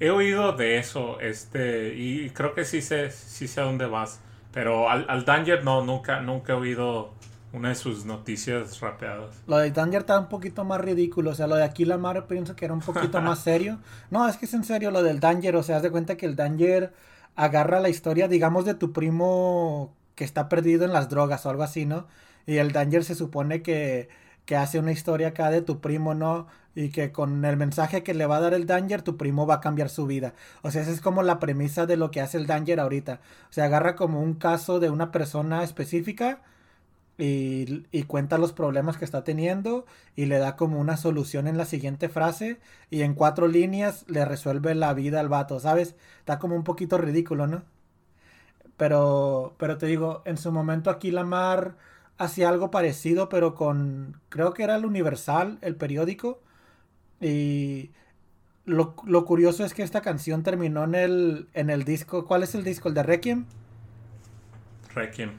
He oído de eso, este, y creo que sí sé, sí sé a dónde vas. Pero al, al Danger no, nunca, nunca he oído una de sus noticias rapeadas. Lo de Danger está un poquito más ridículo, o sea, lo de aquí Lamar pienso que era un poquito más serio. No, es que es en serio lo del Danger, o sea, haz de cuenta que el Danger agarra la historia, digamos, de tu primo que está perdido en las drogas o algo así, ¿no? Y el Danger se supone que, que hace una historia acá de tu primo, ¿no? Y que con el mensaje que le va a dar el Danger, tu primo va a cambiar su vida. O sea, esa es como la premisa de lo que hace el Danger ahorita. O sea, agarra como un caso de una persona específica y, y cuenta los problemas que está teniendo y le da como una solución en la siguiente frase y en cuatro líneas le resuelve la vida al vato, ¿sabes? Está como un poquito ridículo, ¿no? Pero, pero te digo, en su momento aquí Lamar hacía algo parecido, pero con, creo que era el Universal, el periódico. Y lo, lo curioso es que esta canción terminó en el, en el disco. ¿Cuál es el disco? ¿El de Requiem? Requiem.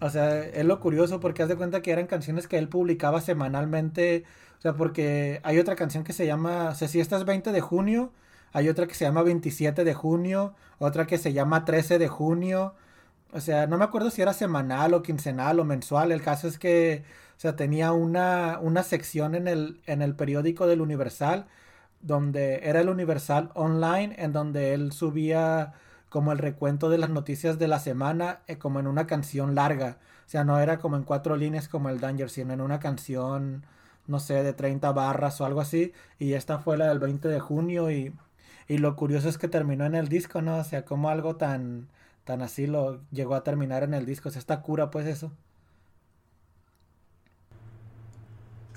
O sea, es lo curioso porque haz de cuenta que eran canciones que él publicaba semanalmente. O sea, porque hay otra canción que se llama, o sea, si esta es 20 de junio, hay otra que se llama 27 de junio, otra que se llama 13 de junio. O sea, no me acuerdo si era semanal o quincenal o mensual. El caso es que, o sea, tenía una, una sección en el, en el periódico del Universal, donde era el Universal Online, en donde él subía como el recuento de las noticias de la semana, eh, como en una canción larga. O sea, no era como en cuatro líneas como el Danger, sino en una canción, no sé, de 30 barras o algo así. Y esta fue la del 20 de junio y, y lo curioso es que terminó en el disco, ¿no? O sea, como algo tan, tan así lo llegó a terminar en el disco. O sea, está cura pues eso.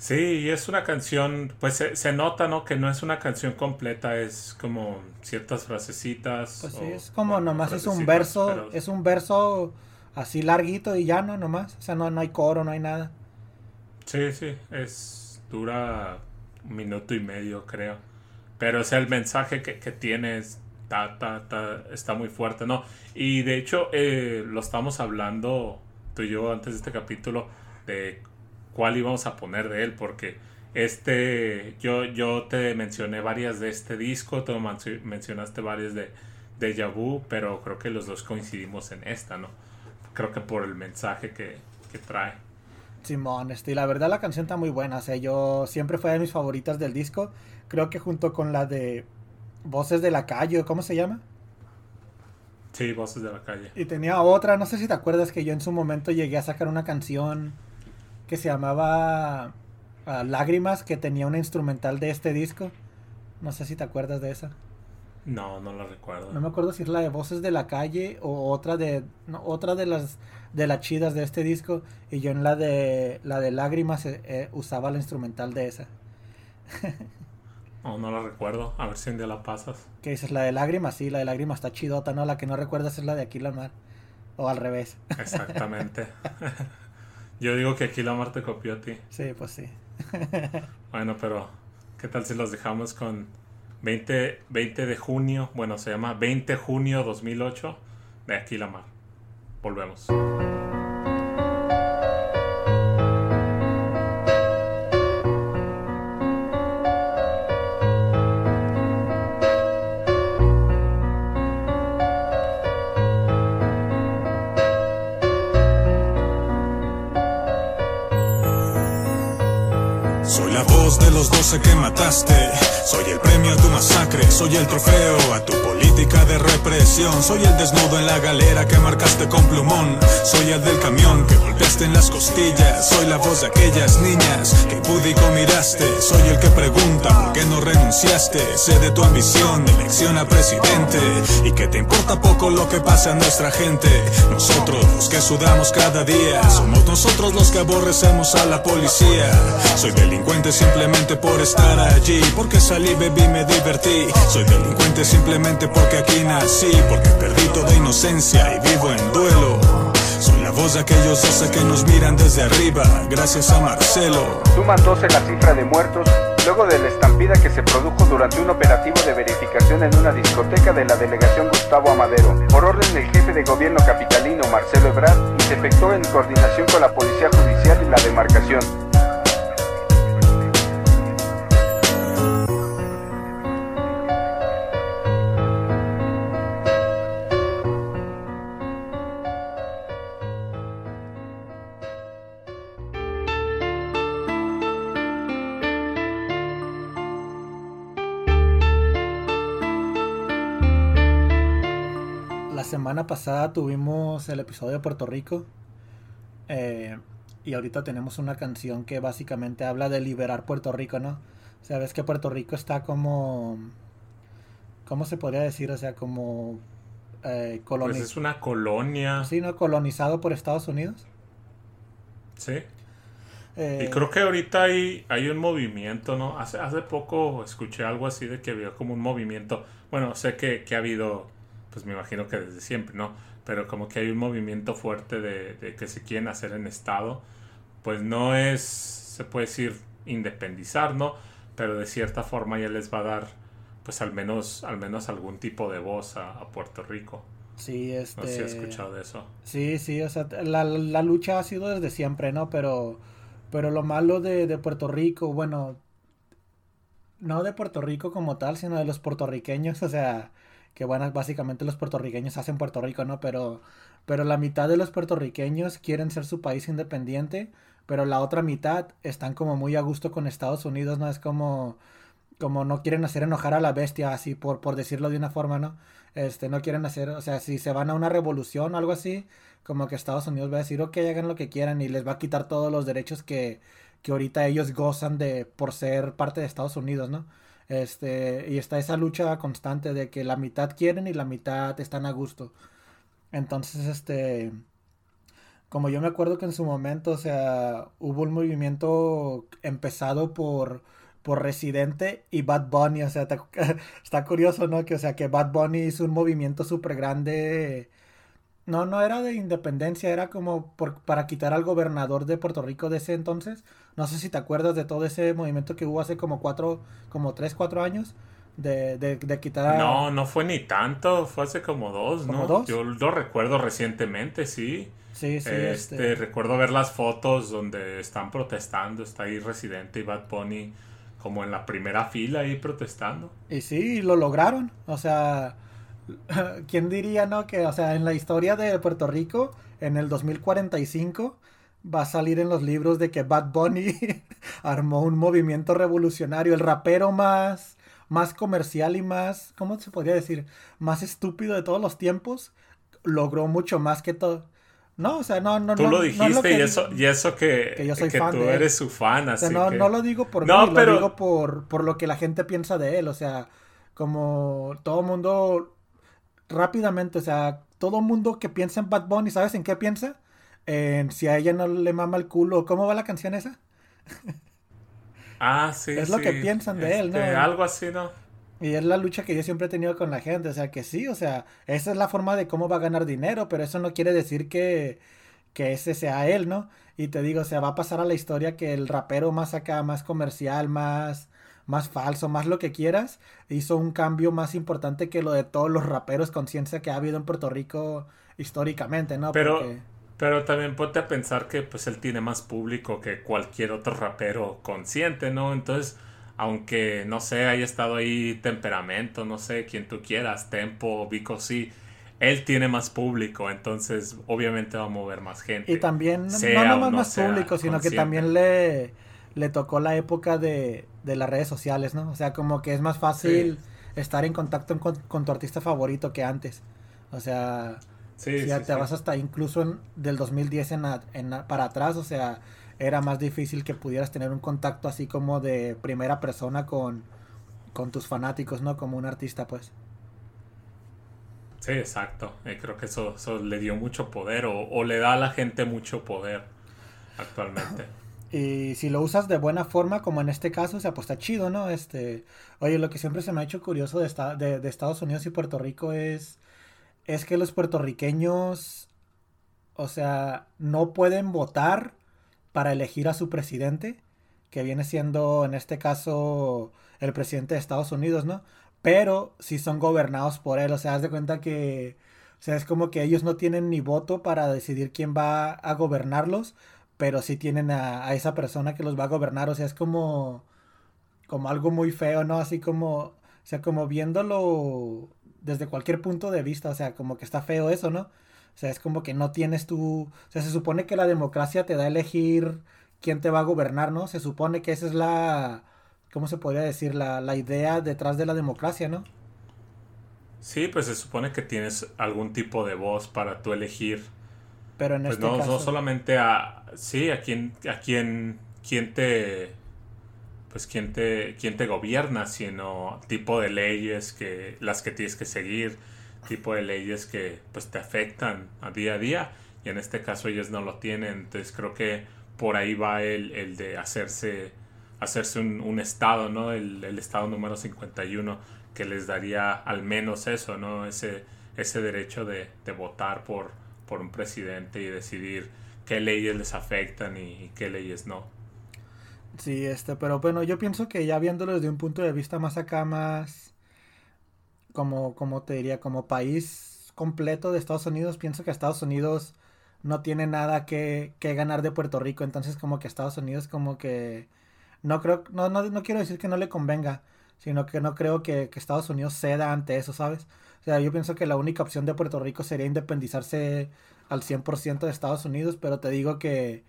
Sí, y es una canción, pues se, se nota, ¿no? Que no es una canción completa, es como ciertas frasecitas. Pues sí, o, es como bueno, nomás es un verso, pero- es un verso así larguito y ya no, nomás. O sea, no, no hay coro, no hay nada. Sí, sí, es dura un minuto y medio, creo. Pero o sea, el mensaje que, que tiene es- ta, ta, ta, está muy fuerte, ¿no? Y de hecho, eh, lo estamos hablando tú y yo antes de este capítulo de cuál íbamos a poner de él, porque Este, yo, yo te mencioné varias de este disco, tú menci- mencionaste varias de Deja Vu, pero creo que los dos coincidimos en esta, ¿no? Creo que por el mensaje que, que trae. Simón, este, y la verdad la canción está muy buena, o sea, yo siempre fue de mis favoritas del disco, creo que junto con la de Voces de la Calle, ¿cómo se llama? Sí, voces de la calle. Y tenía otra, no sé si te acuerdas que yo en su momento llegué a sacar una canción que se llamaba ah, Lágrimas, que tenía una instrumental de este disco, no sé si te acuerdas de esa. No, no lo recuerdo. No me acuerdo si es la de Voces de la Calle o otra de no, otra de las de las chidas de este disco y yo en la de la de Lágrimas eh, eh, usaba la instrumental de esa. No, no lo recuerdo. A ver si un día la pasas. Que dices la de Lágrimas, sí, la de Lágrimas está chidota, no, la que no recuerdas es la de Aquí la Mar o al revés. Exactamente. Yo digo que aquí la Mar te copió a ti. Sí, pues sí. Bueno, pero ¿qué tal si los dejamos con 20, 20 de junio? Bueno, se llama 20 de junio 2008 de Aquí la Mar. Volvemos. Los doce que mataste. Soy el premio a tu masacre. Soy el trofeo a tu política de represión. Soy el desnudo en la galera que marcaste con plumón. Soy el del camión que golpeaste en las costillas. Soy la voz de aquellas niñas que pudico miraste. Soy el que pregunta por qué no renunciaste. Sé de tu ambición elección a presidente. Y que te importa poco lo que pasa a nuestra gente. Nosotros los que sudamos cada día. Somos nosotros los que aborrecemos a la policía. Soy delincuente simplemente por estar allí. Porque salí, bebí, me divertí. Soy delincuente simplemente porque aquí nací. Porque perdí toda inocencia y vivo en duelo. Soy la voz de aquellos doce que nos miran desde arriba. Gracias a Marcelo. Suman 12 la cifra de muertos luego de la estampida que se produjo durante un operativo de verificación en una discoteca de la delegación Gustavo Amadero, por orden del jefe de gobierno capitalino Marcelo Ebrard y se efectuó en coordinación con la Policía Judicial y la demarcación. Semana pasada tuvimos el episodio de Puerto Rico. eh, y ahorita tenemos una canción que básicamente habla de liberar Puerto Rico, ¿no? O sea, ves que Puerto Rico está como. ¿Cómo se podría decir? O sea, como. Eh, Pues coloni- es una colonia. Sí, ¿no? Colonizado por Estados Unidos. Sí. Eh, Y creo que ahorita hay, hay un movimiento, ¿no? Hace, hace poco escuché algo así de que había como un movimiento. Bueno, sé que, que ha habido, pues me imagino que desde siempre, ¿no? Pero como que hay un movimiento fuerte de, de que se quieren hacer en Estado. Pues no es, se puede decir, independizar, ¿no? Pero de cierta forma ya les va a dar, pues al menos, al menos algún tipo de voz a, a Puerto Rico. Sí, este. No sé si has escuchado de eso. Sí, sí, o sea, la, la lucha ha sido desde siempre, ¿no? Pero, pero lo malo de, de Puerto Rico, bueno, no de Puerto Rico como tal, sino de los puertorriqueños, o sea, que bueno, básicamente los puertorriqueños hacen Puerto Rico, ¿no? Pero, pero la mitad de los puertorriqueños quieren ser su país independiente, pero la otra mitad están como muy a gusto con Estados Unidos, ¿no? Es como, como no quieren hacer enojar a la bestia, así por, por decirlo de una forma, ¿no? Este, no quieren hacer, o sea, si se van a una revolución o algo así, como que Estados Unidos va a decir, ok, hagan lo que quieran y les va a quitar todos los derechos que, que ahorita ellos gozan de por ser parte de Estados Unidos, ¿no? Este, y está esa lucha constante de que la mitad quieren y la mitad están a gusto. Entonces, este, como yo me acuerdo que en su momento, o sea, hubo un movimiento empezado por, por Residente y Bad Bunny, o sea, está curioso, ¿no? Que, o sea, que Bad Bunny hizo un movimiento súper grande. No, no era de independencia, era como por- para quitar al gobernador de Puerto Rico de ese entonces. No sé si te acuerdas de todo ese movimiento que hubo hace como cuatro, como tres, cuatro años, de, de, de quitar. No, no fue ni tanto, fue hace como dos, ¿Como ¿no? dos? Yo lo recuerdo recientemente, sí. Sí, sí, Este, este. Recuerdo ver las fotos donde están protestando, está ahí Residente y Bad Bunny como en la primera fila ahí protestando. Y sí, lo lograron. O sea, ¿quién diría, no? Que, o sea, en la historia de Puerto Rico, en el 2045, va a salir en los libros de que Bad Bunny armó un movimiento revolucionario, el rapero más, más comercial y más, ¿cómo se podría decir? Más estúpido de todos los tiempos, logró mucho más que todo. No, o sea, no, no, Tú no. lo no dijiste es lo que y, eso, y eso que, que yo soy que fan tú de él. eres su fan, O así sea, no, que- no lo digo por No, mí, pero- lo digo por, por lo que la gente piensa de él. O sea, como todo mundo rápidamente, o sea, todo mundo que piensa en Bad Bunny, ¿sabes en qué piensa? En si a ella no le mama el culo. ¿Cómo va la canción esa? Ah, sí, Es lo que piensan de él, ¿no? Este, Algo así, ¿no? Y es la lucha que yo siempre he tenido con la gente. O sea, que sí, o sea, esa es la forma de cómo va a ganar dinero, pero eso no quiere decir que, que ese sea él, ¿no? Y te digo, o sea, va a pasar a la historia que el rapero más acá, más comercial, más, más falso, más lo que quieras, hizo un cambio más importante que lo de todos los raperos conciencia que ha habido en Puerto Rico históricamente, ¿no? Pero, Porque- pero también ponte a pensar que pues él tiene más público que cualquier otro rapero consciente, ¿no? Entonces, aunque no sé, haya estado ahí temperamento, no sé, quien tú quieras, tempo, Vico, sí, él tiene más público, entonces obviamente va a mover más gente. Y también, no- sea no nomás más público, sino que también le, le tocó la época de, de las redes sociales, ¿no? O sea, como que es más fácil estar en contacto con, con tu artista favorito que antes. O sea, Sí, sí, te sí. vas hasta incluso en- del 2010 en, a- en a- para atrás, o sea, era más difícil que pudieras tener un contacto así como de primera persona con, con tus fanáticos, ¿no? Como un artista, pues. Sí, exacto. Eh, creo que eso, eso le dio mucho poder o, o le da a la gente mucho poder actualmente. Y si lo usas de buena forma, como en este caso, o sea, pues está chido, ¿no? Este, oye, lo que siempre se me ha hecho curioso de, esta- de, de Estados Unidos y Puerto Rico es, es que los puertorriqueños, o sea, no pueden votar para elegir a su presidente, que viene siendo, en este caso, el presidente de Estados Unidos, ¿no? Pero sí son gobernados por él, o sea, haz de cuenta que, o sea, es como que ellos no tienen ni voto para decidir quién va a gobernarlos, pero sí tienen a, a esa persona que los va a gobernar, o sea, es como, como algo muy feo, ¿no? Así como, o sea, como viéndolo desde cualquier punto de vista, o sea, como que está feo eso, ¿no? O sea, es como que no tienes tú, o sea, se supone que la democracia te da a elegir quién te va a gobernar, ¿no? Se supone que esa es la, ¿cómo se podría decir? La, la idea detrás de la democracia, ¿no? Sí, pues se supone que tienes algún tipo de voz para tú elegir. Pero en Pues este no, caso... no solamente a. Sí, a quién, a quién, quién te. Pues quién te, quién te gobierna, sino tipo de leyes que las que tienes que seguir, tipo de leyes que pues te afectan a día a día. Y en este caso ellos no lo tienen. Entonces creo que por ahí va el, el de hacerse, hacerse un, un estado, ¿no? El, estado número 51 que les daría al menos eso, ¿no? Ese, ese derecho de, de votar por, por un presidente y decidir qué leyes les afectan y qué leyes no. Sí, este, pero bueno, yo pienso que ya viéndolo desde un punto de vista más acá, más como, como te diría, como país completo de Estados Unidos, pienso que Estados Unidos no tiene nada que, que ganar de Puerto Rico, entonces como que Estados Unidos como que no creo, no, no, no quiero decir que no le convenga, sino que no creo que, que Estados Unidos ceda ante eso, ¿sabes? O sea, yo pienso que la única opción de Puerto Rico sería independizarse al 100% de Estados Unidos, pero te digo que,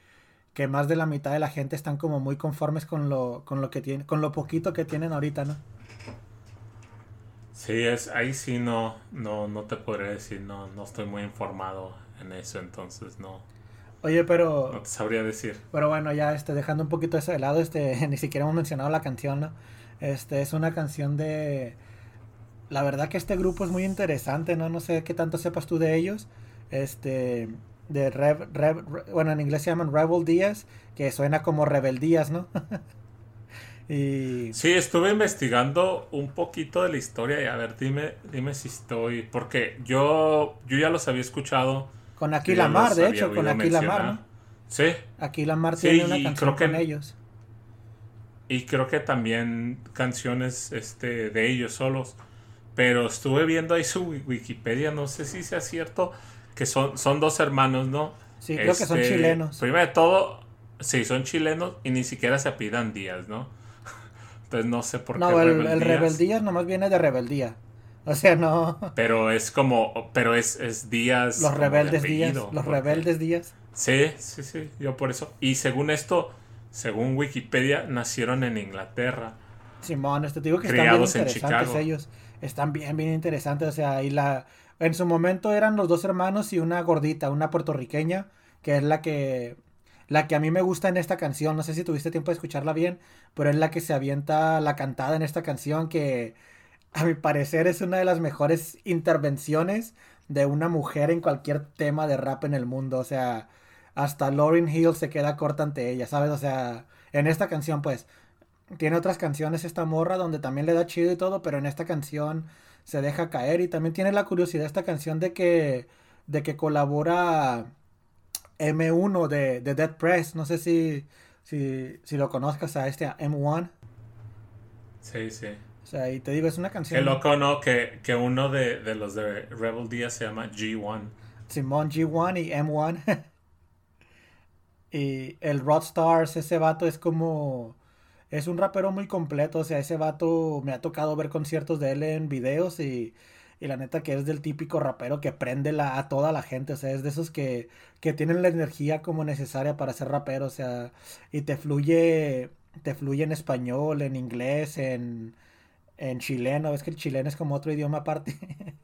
que más de la mitad de la gente están como muy conformes con lo, con lo que tienen, con lo poquito que tienen ahorita, ¿no? Sí, es, ahí sí no, no, no te podré decir, no, no estoy muy informado en eso, entonces no, Oye, pero, no te sabría decir. pero bueno, ya este, dejando un poquito eso de lado, este, ni siquiera hemos mencionado la canción, ¿no? Este, es una canción de, la verdad que este grupo es muy interesante, ¿no? No sé qué tanto sepas tú de ellos, este, de Rev, Rev- Re- bueno, en inglés se llaman Rebel Días, que suena como rebeldías, ¿no? y, Sí, estuve investigando un poquito de la historia y a ver, dime, dime si estoy, porque yo, yo ya los había escuchado. con Lamar, los de hecho, con Lamar, mencionar. ¿no? Sí, Aquí Lamar Sí, tiene una y canción creo que- con ellos. y creo que también canciones este, de ellos solos. Pero estuve viendo ahí su wi- Wikipedia, no sé si sea cierto, que son, son dos hermanos, ¿no? Sí, creo que son Este, chilenos. Primero de todo, sí, son chilenos y ni siquiera se apidan días, ¿no? Entonces no sé por qué. No, el, el Díaz, rebeldía nomás viene de rebeldía. O sea, no. Pero es como, pero es, es días. Los rebeldes días. apellido, Los porque- rebeldes días. Sí, sí, sí, yo por eso. Y según esto, según Wikipedia, nacieron en Inglaterra. Simón, este te digo que están bien Criados en interesantes Chicago. ellos. Están bien, bien interesantes. O sea, y la. En su momento eran los dos hermanos y una gordita, una puertorriqueña, que es la que. La que a mí me gusta en esta canción. No sé si tuviste tiempo de escucharla bien, pero es la que se avienta la cantada en esta canción que. A mi parecer es una de las mejores intervenciones de una mujer en cualquier tema de rap en el mundo. O sea, hasta Lauryn Hill se queda corta ante ella, ¿sabes? O sea, en esta canción, pues, tiene otras canciones esta morra donde también le da chido y todo, pero en esta canción se deja caer y también tiene la curiosidad esta canción de que de que colabora M1 de, de Dead Press, no sé si, si si lo conozcas a este a M1, Sí, sí. o sea, y te digo, es una canción Qué loco, ¿no? Que, que uno de, de los de Rebel Díaz se llama G1. Simón G1 y M1. y el Rodstars, ese vato es como. Es un rapero muy completo. O sea, ese vato me ha tocado ver conciertos de él en videos y. Y la neta que es del típico rapero que prende la, a toda la gente. O sea, es de esos que, que tienen la energía como necesaria para ser rapero. O sea, y te fluye. Te fluye en español, en inglés, en, en chileno. Es que el chileno es como otro idioma aparte.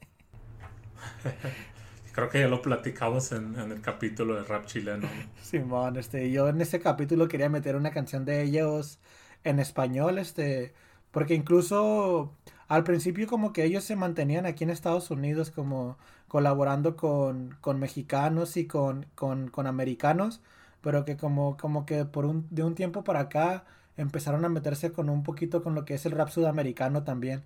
Creo que ya lo platicamos en, en el capítulo de rap chileno. ¿no? Simón, este, yo en ese capítulo quería meter una canción de ellos en español, este, porque incluso al principio como que ellos se mantenían aquí en Estados Unidos como colaborando con, con mexicanos y con, con, con americanos, pero que como, como que por un, de un tiempo para acá empezaron a meterse con un poquito con lo que es el rap sudamericano también.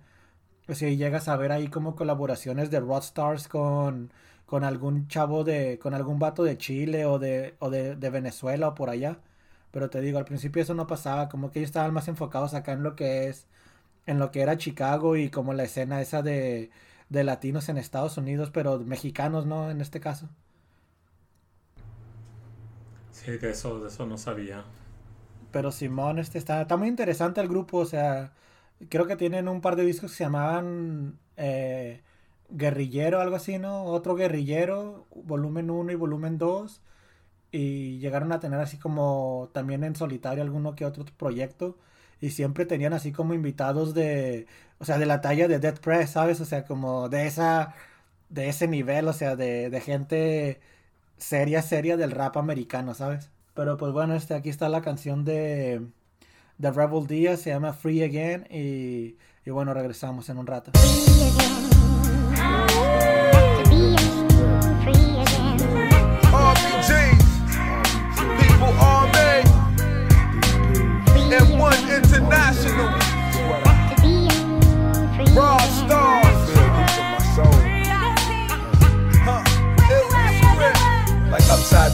O sea, y llegas a ver ahí como colaboraciones de Rodstars con, con algún chavo de, con algún vato de Chile o de, o de Venezuela o por allá. Pero te digo, al principio eso no pasaba, como que ellos estaban más enfocados acá en lo que es, en lo que era Chicago y como la escena esa de, de latinos en Estados Unidos, pero mexicanos, ¿no? En este caso. Sí, de eso, de eso no sabía. Pero Simón, este está, está muy interesante el grupo, o sea, creo que tienen un par de discos que se llamaban eh, Guerrillero, algo así, ¿no? Otro Guerrillero, volumen 1 y volumen 2. Y llegaron a tener así como también en solitario alguno que otro proyecto. Y siempre tenían así como invitados de, o sea, de la talla de Dead Press, ¿sabes? O sea, como de esa, de ese nivel, o sea, de, de gente seria, seria del rap americano, ¿sabes? Pero pues bueno, este, aquí está la canción de, de Rebel Díaz, se llama Free Again y, y bueno, regresamos en un rato.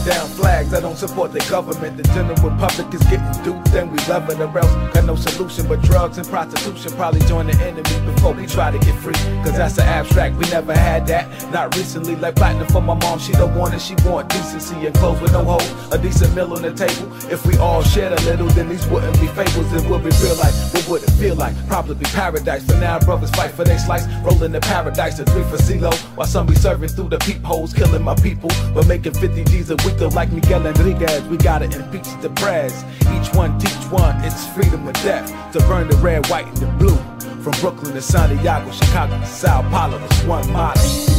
Down I don't support the government. The general public is getting duped, and we love it or. Got no solution but drugs and prostitution. Probably join the enemy before we try to get free. Cause that's the abstract, we never had that. Not recently, like platinum for my mom, she don't want it, she want decency and clothes with no holes. A decent meal on the table. If we all shared a little, then these wouldn't be fables, then would be real life. What would it feel like? Probably be paradise. For now, brothers fight for their slice. Rolling the paradise, a three for CeeLo. While some be serving through the peepholes, killing my people. But making 50 G's a week, though, like Miguel Enriquez. We gotta impeach the press. Each one teach one, it's freedom or death. To burn the red, white, and the blue. From Brooklyn to Santiago, Chicago to Sao Paulo, it's one that?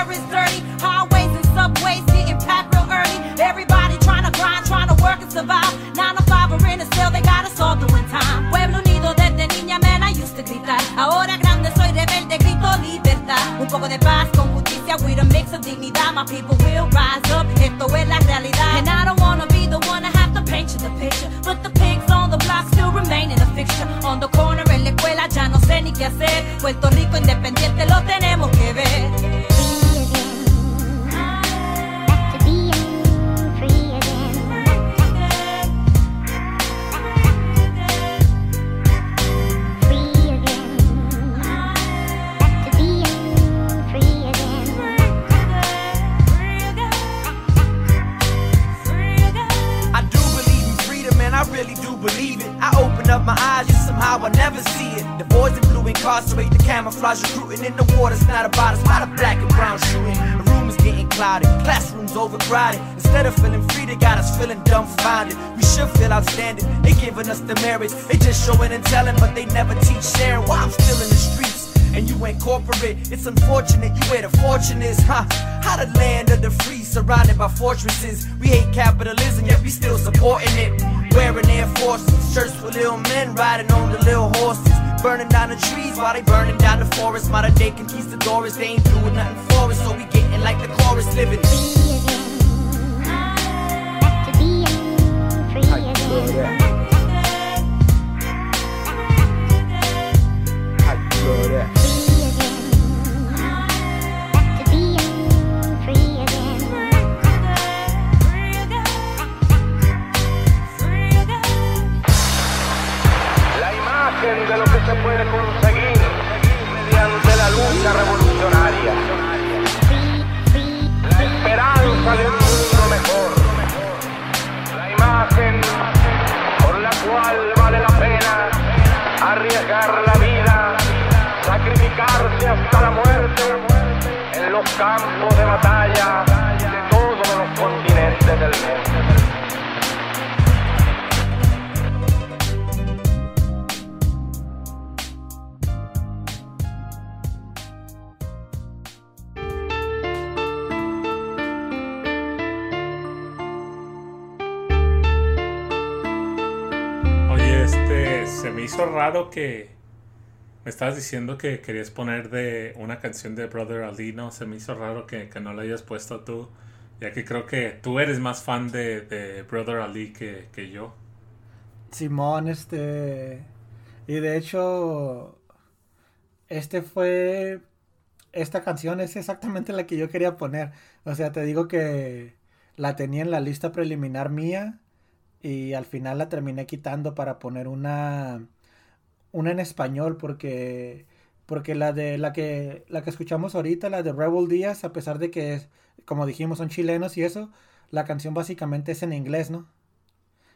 air is dirty. Highways and subways getting packed real early. Everybody trying to grind, trying to work and survive. Nine to five are in a cell, they got us all doing time. Pueblo unido desde niña, man, I used to gritar. Ahora grande soy rebelde, grito libertad. Un poco de paz con justicia, with a mix of dignidad. My people will rise up, esto es la realidad. And I don't wanna be the one to have to paint you the picture. But the pigs on the block still remain in the fixture. On the corner, en la escuela, ya no sé ni qué hacer. Puerto Rico independiente, lo tenemos que ver. Up my eyes and somehow I never see it. The boys in blue incarcerate the camouflage recruiting in the water's not about us, not a black and brown shooting. The room is getting clouded, classrooms overcrowded. Instead of feeling free, they got us feeling dumbfounded. We should feel outstanding. They giving us the merits. They just showing and telling, but they never teach sharing. Why I'm still in the streets and you ain't corporate. It's unfortunate you where the fortune is, huh? How the land of the free surrounded by fortresses. We hate capitalism, yet we still supporting it. Wearing Air Forces, shirts with little men riding on the little horses. Burning down the trees while they burning down the forest. Modern day conquistadors, they ain't doing nothing for us, so we getting like the chorus living. La puede conseguir mediante la lucha revolucionaria. La esperanza de un mundo mejor. La imagen por la cual vale la pena arriesgar la vida, sacrificarse hasta la muerte en los campos de batalla de todos los continentes del mundo. Raro que me estabas diciendo que querías poner de una canción de Brother Ali, ¿no? Se me hizo raro que, que no la hayas puesto tú, ya que creo que tú eres más fan de, de Brother Ali que, que yo. Simón, este. Y de hecho, este fue. Esta canción es exactamente la que yo quería poner. O sea, te digo que la tenía en la lista preliminar mía y al final la terminé quitando para poner una. Una en español porque. Porque la de la que la que escuchamos ahorita, la de Rebel Díaz, a pesar de que, como dijimos, son chilenos y eso, la canción básicamente es en inglés, ¿no?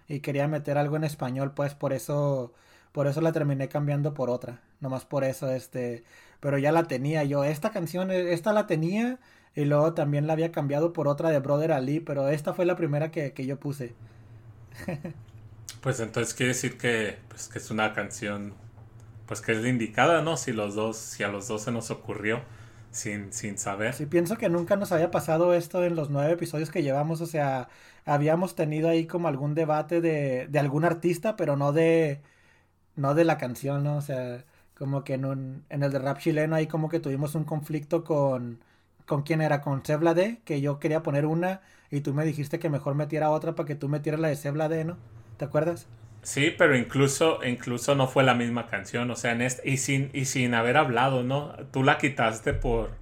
y quería meter algo en español, pues por eso por eso la terminé cambiando por otra, nomás por eso este, pero ya la tenía yo, esta canción esta la tenía y luego también la había cambiado por otra de Brother Ali, pero esta fue la primera que, que yo puse. Pues entonces quiere decir que, pues, que es una canción, pues que es la indicada, ¿no? Si los dos, si a los dos se nos ocurrió sin, sin saber. Sí, pienso que nunca nos había pasado esto en los nueve episodios que llevamos, o sea, habíamos tenido ahí como algún debate de, de algún artista, pero no de, no de la canción, ¿no? O sea, como que en, un, en el de rap chileno ahí como que tuvimos un conflicto con, con quién era, con Sebla que yo quería poner una y tú me dijiste que mejor metiera otra para que tú metieras la de Sebla ¿no? ¿Te acuerdas? Sí, pero incluso, incluso no fue la misma canción, o sea, en este, y sin, y sin haber hablado, ¿no? Tú la quitaste por,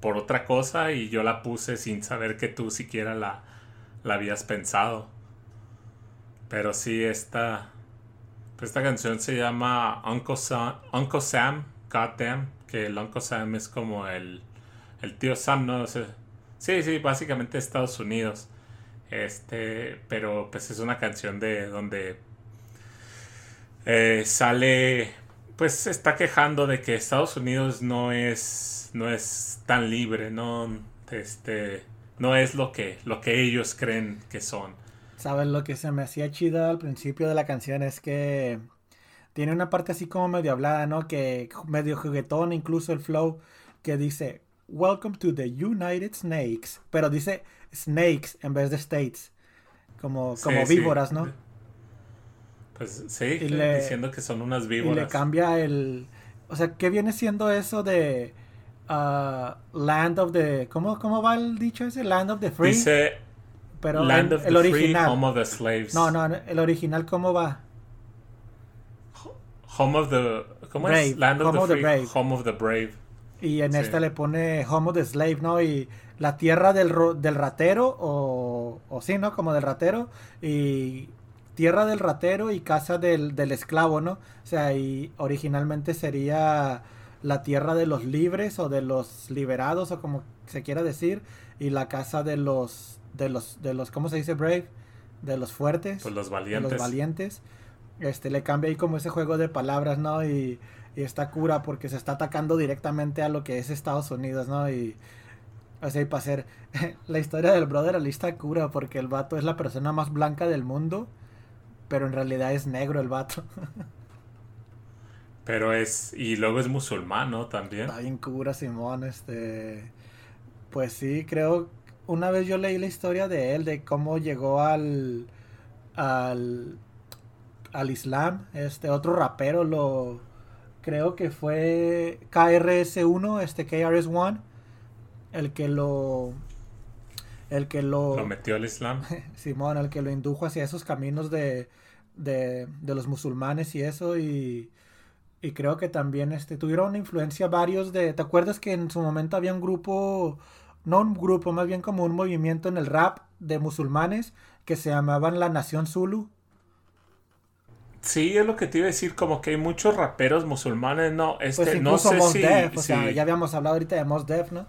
por otra cosa y yo la puse sin saber que tú siquiera la, la habías pensado. Pero sí, esta, esta canción se llama Uncle Sam, Uncle Sam, Goddamn, que el Uncle Sam es como el, el tío Sam, ¿no? O sea, sí, sí, básicamente Estados Unidos. Este, pero pues es una canción de donde eh, sale, pues se está quejando de que Estados Unidos no es, no es tan libre, no, este, no es lo que, lo que ellos creen que son. ¿Sabes lo que se me hacía chido al principio de la canción? Es que tiene una parte así como medio hablada, ¿no? Que medio juguetón, incluso el flow, que dice, Welcome to the United Snakes. Pero dice snakes en vez de states. Como, como sí. víboras, ¿no? Pues sí, Y le- diciendo que son unas Y víboras. le cambia el... O sea, ¿qué viene siendo eso de... ah, land of the... ¿cómo, ¿Cómo va el dicho ese? Land of the free. Dice pero Land el, of el the original. free, home of the slaves. No, no, el original, ¿cómo va? Home of the, ¿Cómo Brave, es? Land of Home the of the Brave. Home of the Brave. Y en Sí. esta le pone Home of the Slave, ¿no? Y la tierra del, ro- del ratero, o, o sí, ¿no? Como del ratero. Y tierra del ratero y casa del, del esclavo, ¿no? O sea, y originalmente sería la tierra de los libres o de los liberados, o como se quiera decir. Y la casa de los, de los, de los, ¿cómo se dice? Brave. De los fuertes. Pues los de valientes. los valientes. Este, le cambia ahí como ese juego de palabras, ¿no? Y, y está cura porque se está atacando directamente a lo que es Estados Unidos, ¿no? Y, o sea, y para hacer la historia del brother Ali está cura porque el vato es la persona más blanca del mundo, pero en realidad es negro el vato. Pero es. Y luego es musulmán, ¿no? También. Está bien cura, Simón, este... Pues sí, creo... Una vez yo leí la historia de él, de cómo llegó al... al... al Islam. Este otro rapero lo... Creo que fue KRS-1, este KRS-One, el que lo... El que lo... Lo metió al Islam. Simón, el que lo indujo hacia esos caminos de, de, de los musulmanes y eso, y, y creo que también este, tuvieron una influencia varios de... ¿Te acuerdas que en su momento había un grupo, no un grupo, más bien como un movimiento en el rap de musulmanes que se llamaban la Nación Zulu? Sí, es lo que te iba a decir, como que hay muchos raperos musulmanes, no, este, Pues no sé Mos si, Def, o si- sea, ya habíamos hablado ahorita de Mos Def, ¿no?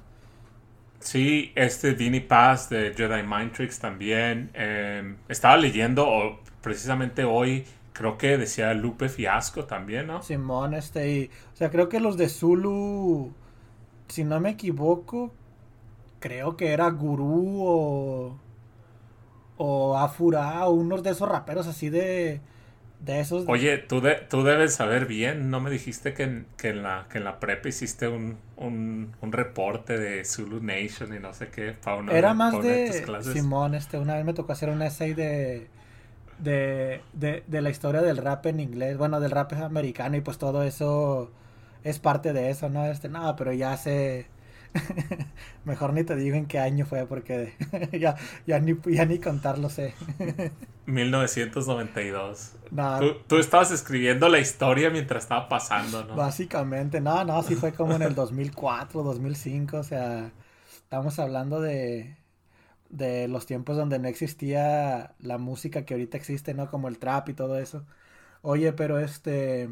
sí, este Dini Paz de Jedi Mind Tricks también, eh, estaba leyendo, o precisamente hoy, creo que decía Lupe Fiasco también, ¿no? Simón, este, y, o sea, creo que los de Zulu, si no me equivoco, creo que era Gurú o, o Afura, o unos de esos raperos así de, de esos. Oye, tú, de- tú debes saber bien, ¿no me dijiste que en, que en, la, que en la prepa hiciste un, un, un reporte de Zulu Nation y no sé qué para una, Era para más tus de clases? Simón, este, una vez me tocó hacer un essay de, de, de, de la historia del rap en inglés, bueno, del rap americano y pues todo eso es parte de eso, ¿no? Este, no, pero ya sé, mejor ni te digo en qué año fue porque ya, ya, ni, ya ni contarlo sé. 1992. No. Tú, tú estabas escribiendo la historia mientras estaba pasando, ¿no? Básicamente, no, no, sí fue como en el 2004, 2005, o sea, estamos hablando de, de los tiempos donde no existía la música que ahorita existe, ¿no? Como el trap y todo eso. Oye, pero este,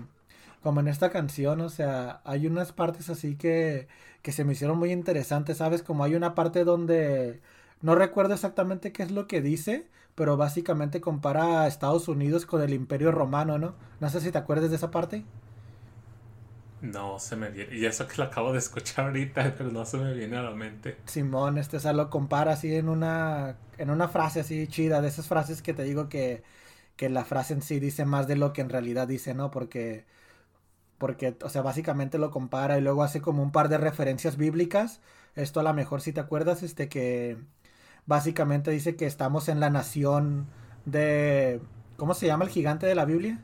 como en esta canción, o sea, hay unas partes así que, que se me hicieron muy interesantes, ¿sabes? Como hay una parte donde, no recuerdo exactamente qué es lo que dice, pero básicamente compara a Estados Unidos con el Imperio Romano, ¿no? No sé si te acuerdas de esa parte. No, se me viene. Y eso que lo acabo de escuchar ahorita, pero no se me viene a la mente. Simón, este, o sea, lo compara así en una, en una frase así chida, de esas frases que te digo que, que la frase en sí dice más de lo que en realidad dice, ¿no? Porque, porque, o sea, básicamente lo compara y luego hace como un par de referencias bíblicas. Esto a lo mejor si te acuerdas, este, que básicamente dice que estamos en la nación de, ¿cómo se llama el gigante de la Biblia?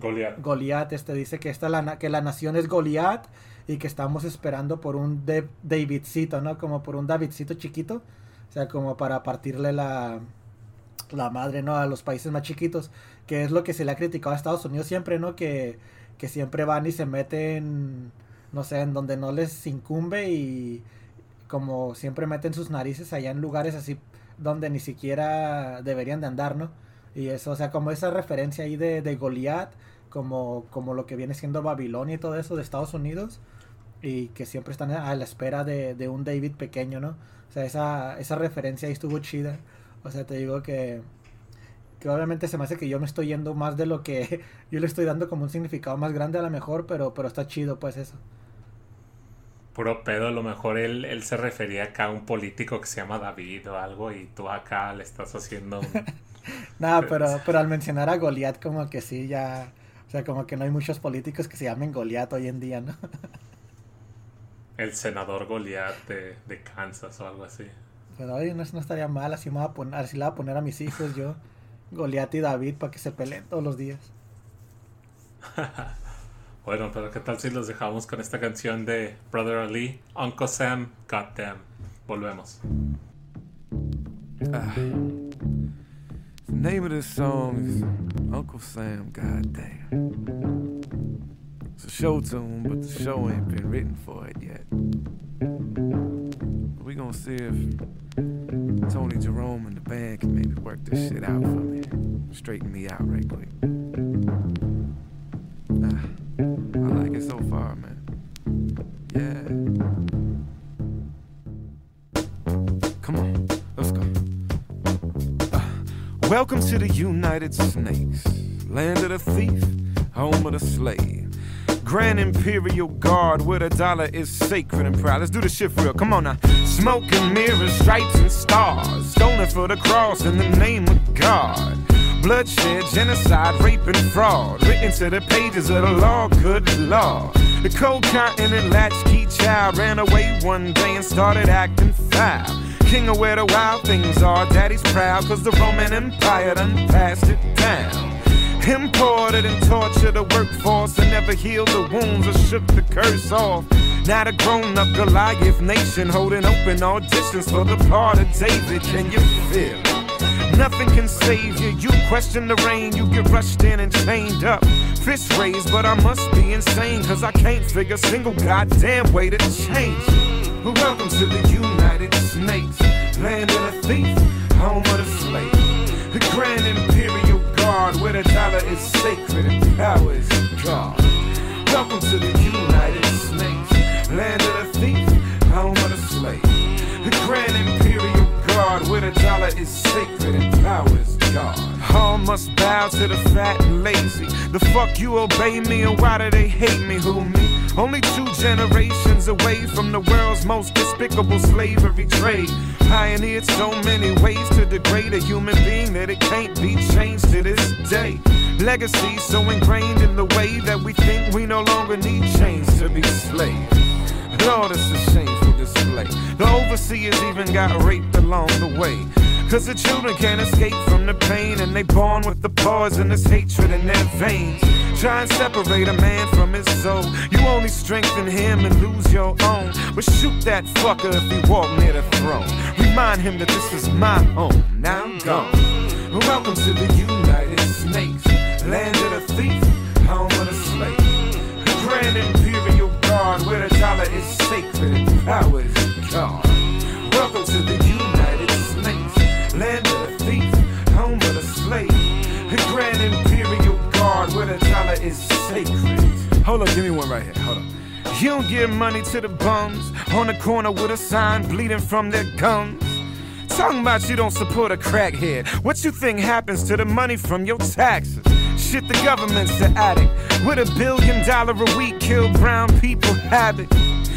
Goliat. Goliat, este dice que esta la, que la nación es Goliat y que estamos esperando por un De- Davidcito, ¿no? Como por un Davidcito chiquito, o sea, como para partirle la la madre, ¿no? A los países más chiquitos, que es lo que se le ha criticado a Estados Unidos siempre, ¿no? Que, que siempre van y se meten, no sé, en donde no les incumbe y como siempre meten sus narices allá en lugares así donde ni siquiera deberían de andar, ¿no? Y eso, o sea, como esa referencia ahí de, de Goliat, como, como lo que viene siendo Babilonia y todo eso de Estados Unidos, y que siempre están a la espera de, de un David pequeño, ¿no? O sea, esa, esa referencia ahí estuvo chida. O sea, te digo que, que obviamente se me hace que yo me estoy yendo más de lo que yo le estoy dando como un significado más grande a lo mejor, pero, pero está chido pues eso. Puro pedo, a lo mejor él, él se refería acá a un político que se llama David o algo y tú acá le estás haciendo un... Nada, pero, pero al mencionar a Goliat como que sí, ya... O sea, como que no hay muchos políticos que se llamen Goliat hoy en día, ¿no? el senador Goliat de, de Kansas o algo así. Pero oye, no, no estaría mal, así me voy a poner, así le voy a poner a mis hijos yo, Goliat y David, para que se peleen todos los días. Bueno, pero ¿qué tal si los dejamos con esta canción de Brother Ali, Uncle Sam, Goddamn? Volvemos. Name of this song is Uncle Sam, goddamn. It's a show tune, but the show ain't been written for it yet. We gonna see if Tony Jerome and the band can maybe work this shit out for me. Straighten me out right quick. Ah, I like it so far, man. Welcome to the United Snakes, land of the thief, home of the slave. Grand Imperial Guard, where the dollar is sacred and proud. Let's do the shit real. Come on now. Smoke and mirrors, stripes and stars. Stolen for the cross in the name of God. Bloodshed, genocide, rape, and fraud. Written to the pages of the law, good law. The cold continent latchkey child ran away one day and started acting foul. King of where the wild things are, daddy's proud, cause the Roman Empire done passed it down. Imported and tortured the workforce and never healed the wounds or shook the curse off. Now the grown up Goliath nation holding open auditions for the part of David. Can you feel? Nothing can save you. You question the rain, you get rushed in and chained up. Fist raised, but I must be insane, cause I can't figure a single goddamn way to change. Welcome to the United Snakes, land of the thief, home of the slave. The grand imperial guard where the dollar is sacred and power is God. Welcome to the United Snakes, land of the thief, home of the slave. The grand imperial where the dollar is sacred and power is God. All must bow to the fat and lazy. The fuck you obey me and why do they hate me? Who me? Only two generations away from the world's most despicable slavery trade. Pioneered so many ways to degrade a human being that it can't be changed to this day. Legacy so ingrained in the way that we think we no longer need chains to be slaves. Lord, it's a The overseers even got raped along the way. Cause the children can't escape from the pain, and they born with the poison, poisonous hatred in their veins. Try and separate a man from his soul. You only strengthen him and lose your own. But shoot that fucker if he walk near the throne. Remind him that this is my home. Now I'm gone. Welcome to the United Snakes, land of the thief, home of the slave. The Grand where the dollar is sacred is God. Welcome to the United Snakes, land of the thief, home of the slave. The Grand Imperial Guard, where the dollar is sacred. Hold up, give me one right here. Hold up. You don't give money to the bums on the corner with a sign bleeding from their gums. Talking about you don't support a crackhead. What you think happens to the money from your taxes? Shit, the government's the addict. With a billion dollar a week, kill brown people habit.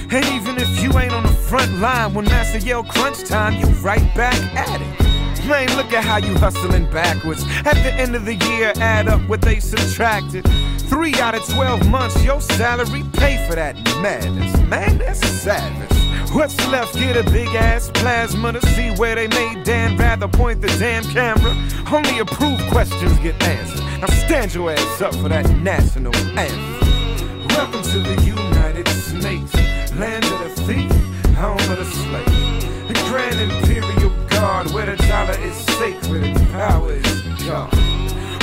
And even if you ain't on the front line, when Master yell crunch time, you right back at it. Man, look at how you hustling backwards. At the end of the year, add up what they subtracted. Three out of 12 months, your salary pay for that madness. Man, that's savage. What's left? Get a big ass plasma to see where they made Dan rather point the damn camera. Only approved questions get answered. Now stand your ass up for that national anthem. Welcome to the United States, land of the thief, home of the slave. The Grand Imperial Guard, where the dollar is sacred and power is God.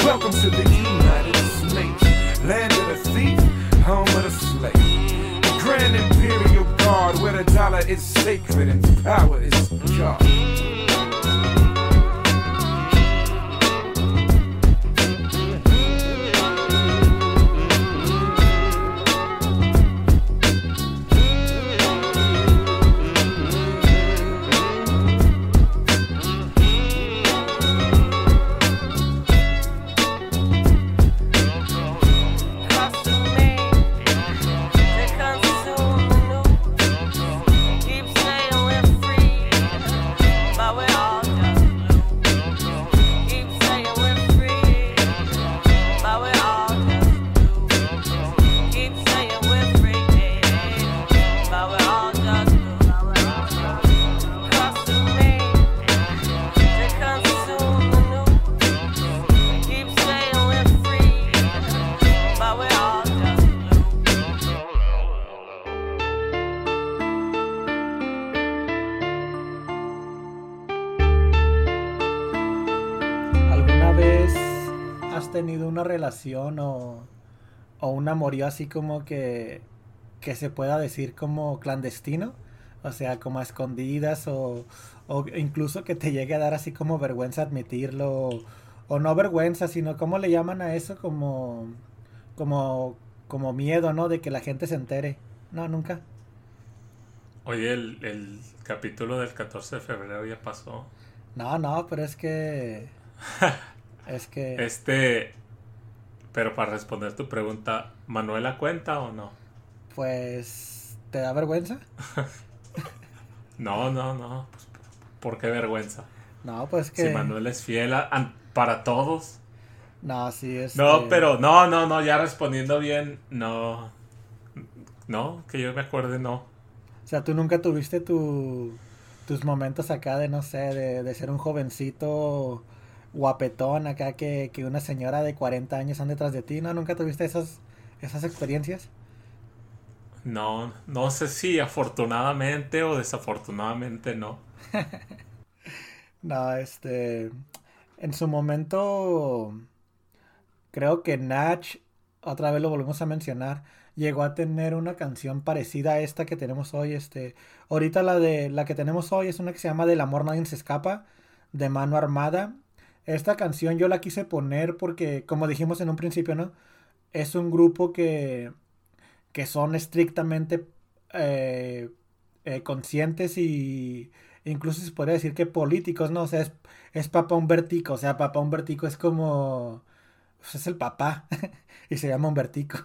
Welcome to the United Snakes, land of the thief, home of the slave. The Grand Imperial Guard, where the dollar is sacred and power is God. Relación o, o un amorío así como que, que se pueda decir como clandestino? O sea, como a escondidas o, o incluso que te llegue a dar así como vergüenza admitirlo o, o no vergüenza, sino cómo le llaman a eso como como como miedo, ¿no? De que la gente se entere. No, nunca. Oye, el, el capítulo del 14 de febrero ya pasó. No, no, pero es que es que Este, pero para responder tu pregunta, ¿Manuela cuenta o no? pues te da vergüenza? No, no, no. Pues, ¿Por qué vergüenza? No, pues que Si Manuel es fiel a- para todos. No, sí es No, pero no, no, no, ya respondiendo bien, no. No, que yo me acuerde, no. O sea, tú nunca tuviste tu, tus momentos acá de, no sé, de, de ser un jovencito guapetón acá que, que una señora de 40 años anda detrás de ti, ¿no? ¿Nunca tuviste esas, esas experiencias? No, no sé si afortunadamente o desafortunadamente no. No, este, en su momento, creo que Natch, otra vez lo volvemos a mencionar, llegó a tener una canción parecida a esta que tenemos hoy, este, ahorita la de, la que tenemos hoy es una que se llama Del amor nadie se escapa, de Mano Armada. Esta canción yo la quise poner porque, como dijimos en un principio, ¿no? Es un grupo que, que son estrictamente eh, eh, conscientes y incluso se podría decir que políticos, ¿no? O sea, es, es Papa Humbertico, o sea, Papa Humbertico es como... pues, es el papá y se llama Humbertico.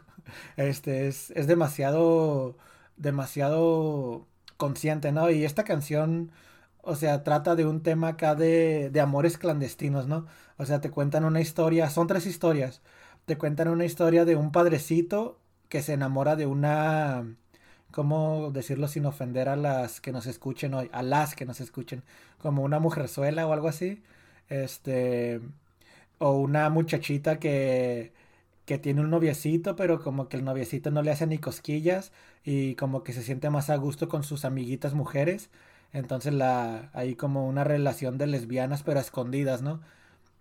Este es, es demasiado, demasiado consciente, ¿no? Y esta canción, o sea, trata de un tema acá de, de amores clandestinos, ¿no? O sea, te cuentan una historia, son tres historias. Te cuentan una historia de un padrecito que se enamora de una, ¿cómo decirlo sin ofender a las que nos escuchen hoy? A las que nos escuchen, como una mujerzuela o algo así. Este, o una muchachita que, que tiene un noviecito, pero como que el noviecito no le hace ni cosquillas y como que se siente más a gusto con sus amiguitas mujeres. Entonces la hay como una relación de lesbianas pero escondidas, ¿no?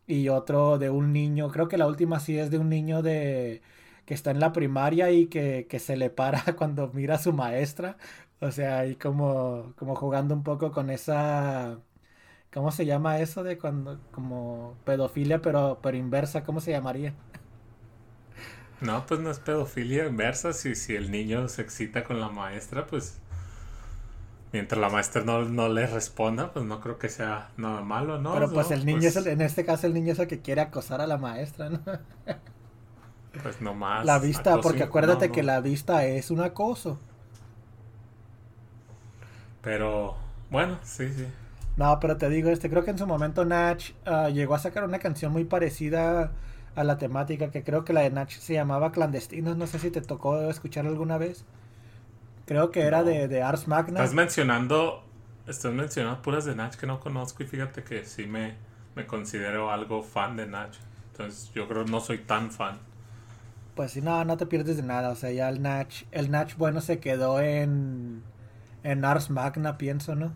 Y otro de un niño, creo que la última sí es de un niño de que está en la primaria y que, que se le para cuando mira a su maestra. O sea, ahí como, como jugando un poco con esa ¿cómo se llama eso de cuando como pedofilia pero pero inversa, ¿cómo se llamaría? No, pues no es pedofilia inversa. Si, si el niño se excita con la maestra, pues mientras la maestra no, no le responda, pues no creo que sea nada malo, ¿no? Pero pues No, el niño pues, es el- en este caso el niño es el que quiere acosar a la maestra, ¿no? Pues nomás. La vista, acoso porque acuérdate no, que la vista es un acoso. Pero bueno, sí, sí. No, pero te digo, este, creo que en su momento Natch ah, llegó a sacar una canción muy parecida a la temática, que creo que la de Natch se llamaba Clandestinos, no sé si te tocó escuchar alguna vez. Creo que era No. de, de Ars Magna. Estás mencionando, estás mencionando puras de Nach que no conozco y fíjate que sí me, me considero algo fan de Nach. Entonces yo creo que no soy tan fan. Pues sí, no, no te pierdes de nada, o sea, ya el Natch, el Natch bueno se quedó en, en Ars Magna, pienso, ¿no?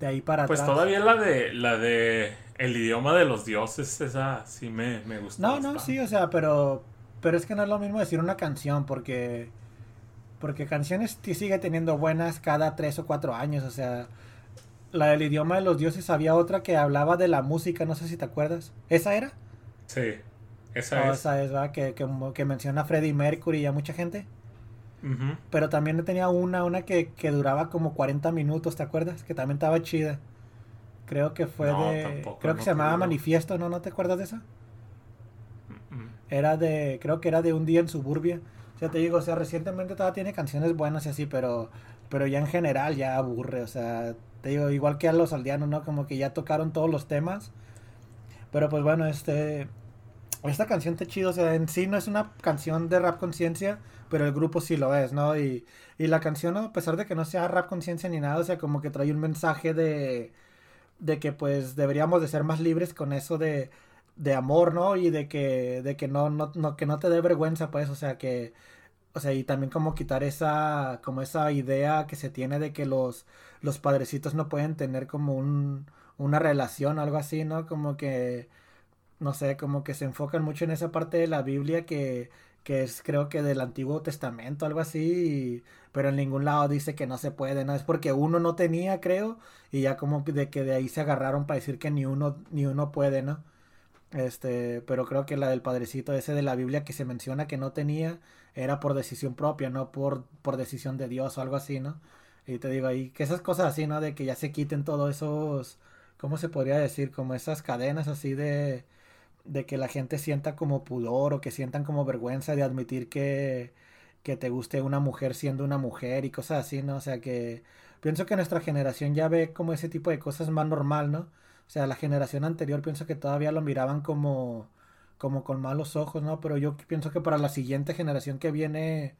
De ahí para Pues atrás. todavía la de la de el idioma de los dioses, esa sí me, me gustó. No, no, sí, o sea, pero pero es que no es lo mismo decir una canción porque porque canciones sigue teniendo buenas cada tres o cuatro años, o sea, la del idioma de los dioses había otra que hablaba de la música, no sé si te acuerdas. ¿Esa era? Sí, esa Oh, es. esa es, ¿verdad? Que, que, que menciona a Freddie Mercury y a mucha gente. Pero también tenía una, una que, que duraba como 40 minutos, ¿te acuerdas? Que también estaba chida. Creo que fue No, de... tampoco, creo que no se llamaba. Manifiesto, ¿no? ¿No te acuerdas de esa? Era de... Creo que era de Un Día en Suburbia. O sea, te digo, o sea, recientemente todavía tiene canciones buenas y así, pero... Pero ya en general ya aburre, o sea... Te digo, igual que a los aldeanos, ¿no? Como que ya tocaron todos los temas. Pero pues bueno, este... Esta canción está chido, o sea, en sí no es una canción de rap conciencia, pero el grupo sí lo es, ¿no? Y, y la canción, a pesar de que no sea rap conciencia ni nada, o sea, como que trae un mensaje de, de que pues deberíamos de ser más libres con eso de, de amor, ¿no? Y de que, de que no, no, no, que no te dé vergüenza, pues, o sea, que, o sea, y también como quitar esa, como esa idea que se tiene de que los, los padrecitos no pueden tener como un, una relación algo así, ¿no? Como que, no sé, como que se enfocan mucho en esa parte de la Biblia que, que es creo que del Antiguo Testamento, algo así, y- pero en ningún lado dice que no se puede, ¿no? Es porque uno no tenía, creo, y ya como de que de ahí se agarraron para decir que ni uno, ni uno puede, ¿no? Este, pero creo que la del padrecito ese de la Biblia que se menciona que no tenía era por decisión propia, no por, por decisión de Dios o algo así, ¿no? Y te digo ahí que esas cosas así, ¿no? De que ya se quiten todos esos, ¿cómo se podría decir? Como esas cadenas así de, de que la gente sienta como pudor o que sientan como vergüenza de admitir que, que te guste una mujer siendo una mujer y cosas así, ¿no? O sea que pienso que nuestra generación ya ve como ese tipo de cosas más normal, ¿no? O sea, la generación anterior pienso que todavía lo miraban como, como con malos ojos, ¿no? Pero yo pienso que para la siguiente generación que viene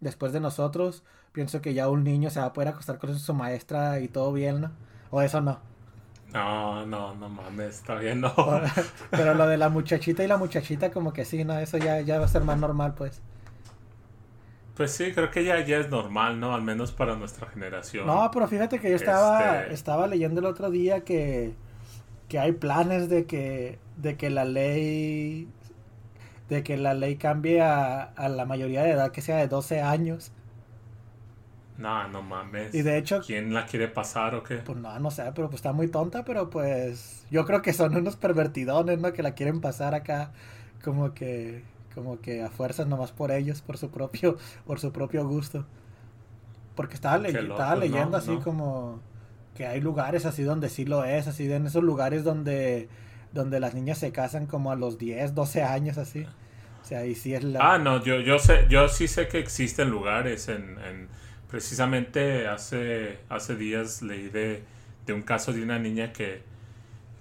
después de nosotros, pienso que ya un niño se va a poder acostar con su maestra y todo bien, ¿no? O eso no. No, no, no mames, está bien, no. Pero lo de la muchachita y la muchachita como que sí, ¿no? Eso ya, ya va a ser más normal, pues. Pues sí, creo que ya, ya es normal, ¿no? Al menos para nuestra generación. No, pero fíjate que yo estaba, Este- estaba leyendo el otro día que, que hay planes de que, de que la ley de que la ley cambie a, a la mayoría de edad que sea de 12 años. No, no mames. Y de hecho- ¿Quién la quiere pasar o qué? Pues no, no sé, pero pues está muy tonta, pero pues yo creo que son unos pervertidones, ¿no? Que la quieren pasar acá como que como que a fuerzas nomás por ellos, por su propio por su propio gusto. Porque estaba, le- estaba locos, leyendo ¿no? así ¿No? como que hay lugares así donde sí lo es, así en esos lugares donde donde las niñas se casan como a los 10, 12 años así. O sea, y sí es la Ah, no, yo, yo sé, yo sí sé que existen lugares en, en- precisamente hace, hace días leí de, de un caso de una niña que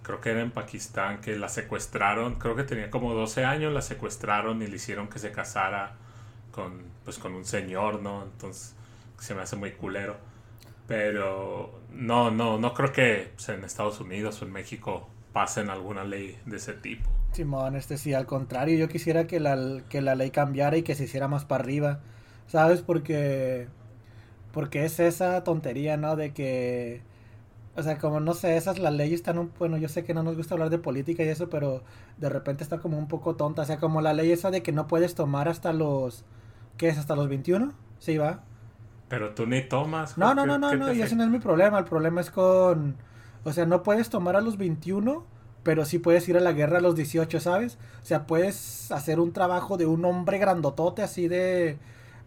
creo que era en Pakistán, que la secuestraron, creo que tenía como 12 años, la secuestraron y le hicieron que se casara con, pues, con un señor, ¿no? Entonces, se me hace muy culero. Pero no, no, no creo que pues, en Estados Unidos o en México pasen alguna ley de ese tipo. Simón, este sí, al contrario, yo quisiera que la, que la ley cambiara y que se hiciera más para arriba, ¿sabes? Porque, porque es esa tontería, ¿no? De que, o sea, como no sé, esas las leyes están, bueno, yo sé que no nos gusta hablar de política y eso, pero de repente está como un poco tonta, o sea, como la ley esa de que no puedes tomar hasta los, ¿qué es? ¿Hasta los 21? Sí, va. Pero tú ni tomas. No, no, ¿qué- no, no, no, y ese no es mi problema. El problema es con. O sea, no puedes tomar a los 21, pero sí puedes ir a la guerra a los 18, ¿sabes? O sea, puedes hacer un trabajo de un hombre grandotote así de.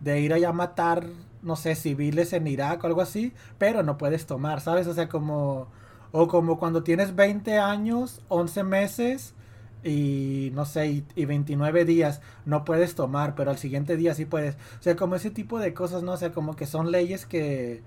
de ir allá a matar, no sé, civiles en Irak o algo así, pero no puedes tomar, ¿sabes? O sea, como. O como cuando tienes 20 años, 11 meses y no sé, y, y 29 días no puedes tomar, pero al siguiente día sí puedes. O sea, como ese tipo de cosas, ¿no? O sea, como que son leyes que,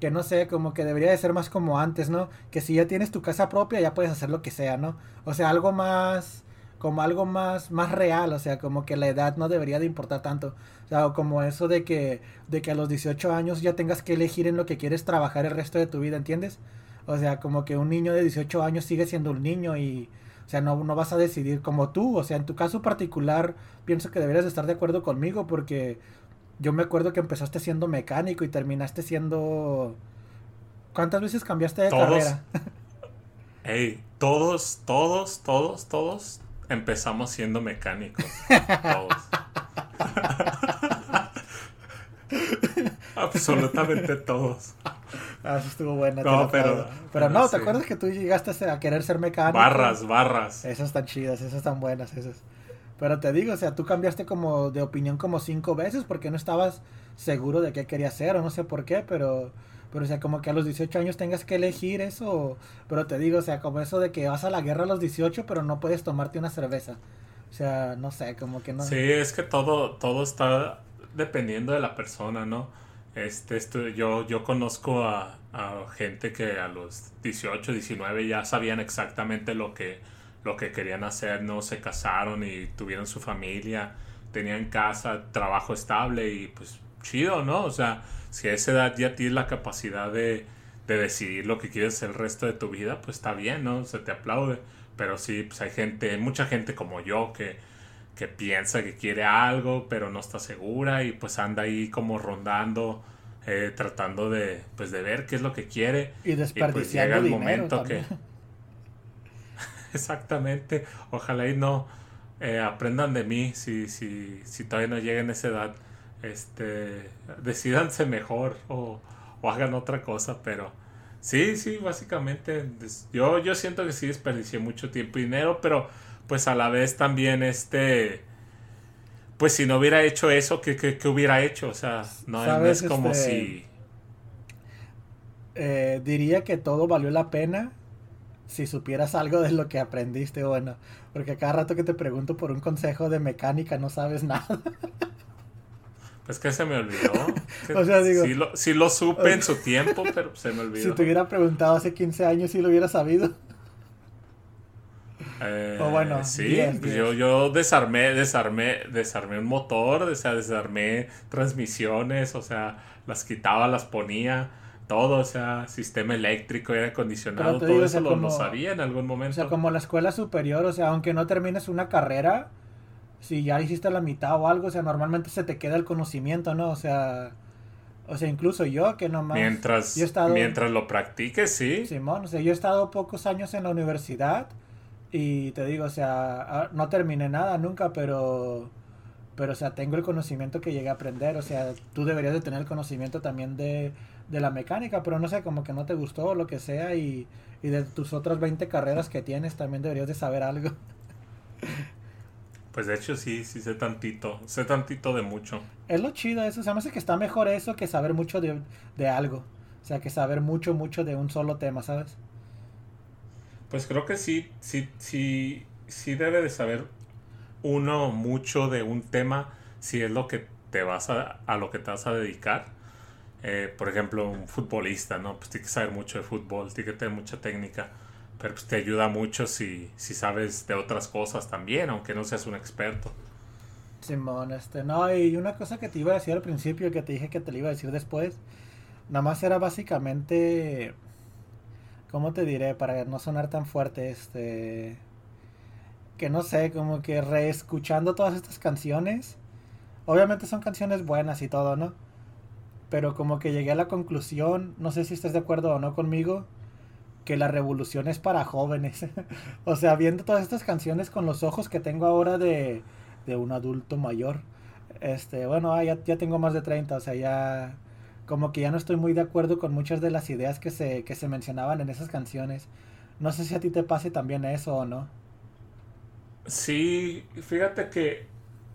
que no sé, como que debería de ser más como antes, ¿no? Que si ya tienes tu casa propia ya puedes hacer lo que sea, ¿no? O sea, algo más, como algo más, más real, o sea, como que la edad no debería de importar tanto. O sea, como eso de que, de que a los 18 años ya tengas que elegir en lo que quieres trabajar el resto de tu vida, ¿entiendes? O sea, como que un niño de 18 años sigue siendo un niño y, o sea, no, no vas a decidir como tú. O sea, en tu caso particular, pienso que deberías estar de acuerdo conmigo porque yo me acuerdo que empezaste siendo mecánico y terminaste siendo... ¿Cuántas veces cambiaste de Todos. carrera? Ey, todos, todos, todos, todos empezamos siendo mecánicos. Todos. Absolutamente todos. Ah, eso estuvo buena. te No, pero-. Pero no, ¿te acuerdas que tú llegaste a ser- querer ser mecánico? Barras, barras. Esas están chidas, esas están buenas, esas. Pero te digo, o sea, tú cambiaste como de opinión como cinco veces porque no estabas seguro de qué querías hacer o no sé por qué, pero, pero o sea, como que a los 18 años tengas que elegir eso. Pero te digo, o sea, como eso de que vas a la guerra a los 18 pero no puedes tomarte una cerveza. O sea, no sé, como que no. Sí, es que todo, todo está dependiendo de la persona, ¿no? Este, esto, yo, yo conozco a, gente que a los 18, 19 ya sabían exactamente lo que, lo que querían hacer, ¿no? Se casaron y tuvieron su familia, tenían casa, trabajo estable y pues chido, ¿no? O sea, si a esa edad ya tienes la capacidad de, de decidir lo que quieres el resto de tu vida, pues está bien, ¿no? Se te aplaude. Pero sí, pues hay gente, mucha gente como yo que, que piensa que quiere algo, pero no está segura y pues anda ahí como rondando, eh, tratando de, pues de ver qué es lo que quiere. Y pues desperdiciando llega el dinero momento también. que... Exactamente. Ojalá y no eh, aprendan de mí si, si, si todavía no lleguen a esa edad. Este, decidanse mejor o, o hagan otra cosa, pero sí, sí, básicamente yo, yo siento que sí desperdicié mucho tiempo y dinero, pero pues a la vez también este, pues si no hubiera hecho eso, ¿qué, qué, qué hubiera hecho? O sea, no, es como Este, si... Eh, diría que todo valió la pena si supieras algo de lo que aprendiste, bueno, porque cada rato que te pregunto por un consejo de mecánica no sabes nada. Es que se me olvidó. O sea, digo- sí, lo, sí lo supe en su tiempo, pero se me olvidó. Si te hubiera preguntado hace 15 años si lo hubiera sabido. Eh, O bueno, sí, 10, pues 10. yo, yo desarmé, desarmé, desarmé un motor, o sea, desarmé transmisiones, o sea, las quitaba, las ponía, todo, o sea, sistema eléctrico, aire acondicionado, todo digo, o eso sea, lo, sabía en algún O momento. sea, como la escuela superior, o sea, aunque no termines una carrera, si ya hiciste la mitad o algo, o sea, normalmente se te queda el conocimiento, ¿no? O sea, o sea, incluso yo que nomás... mientras, yo he estado- mientras lo practiques, sí. Simón, o sea, yo he estado pocos años en la universidad y te digo, o sea, no terminé nada nunca, pero, pero, o sea, tengo el conocimiento que llegué a aprender, o sea, tú deberías de tener el conocimiento también de, de la mecánica, pero no sé, como que no te gustó o lo que sea y, y de tus otras 20 carreras que tienes también deberías de saber algo. Pues de hecho sí, sí sé tantito, sé tantito de mucho. Es lo chido eso, o sea, me hace que está mejor eso que saber mucho de, de algo, o sea, que saber mucho, mucho de un solo tema, ¿sabes? Pues creo que sí, sí, sí, sí debe de saber uno mucho de un tema si es lo que te vas a, a lo que te vas a dedicar. Eh, por ejemplo, un futbolista, ¿no? Pues tiene que saber mucho de fútbol, tiene que tener mucha técnica, pero pues te ayuda mucho si, si sabes de otras cosas también, aunque no seas un experto. Simón, este, no, y una cosa que te iba a decir al principio, que te dije que te lo iba a decir después, nada más era básicamente, ¿cómo te diré? Para no sonar tan fuerte, este, que no sé, como que reescuchando todas estas canciones, obviamente son canciones buenas y todo, ¿no? Pero como que llegué a la conclusión, no sé si estás de acuerdo o no conmigo, que la revolución es para jóvenes. o sea, viendo todas estas canciones con los ojos que tengo ahora de, de un adulto mayor. Este, bueno, ah, ya, ya tengo más de 30, o sea, ya como que ya no estoy muy de acuerdo con muchas de las ideas que se, que se mencionaban en esas canciones. No sé si a ti te pase también eso o no. Sí, fíjate que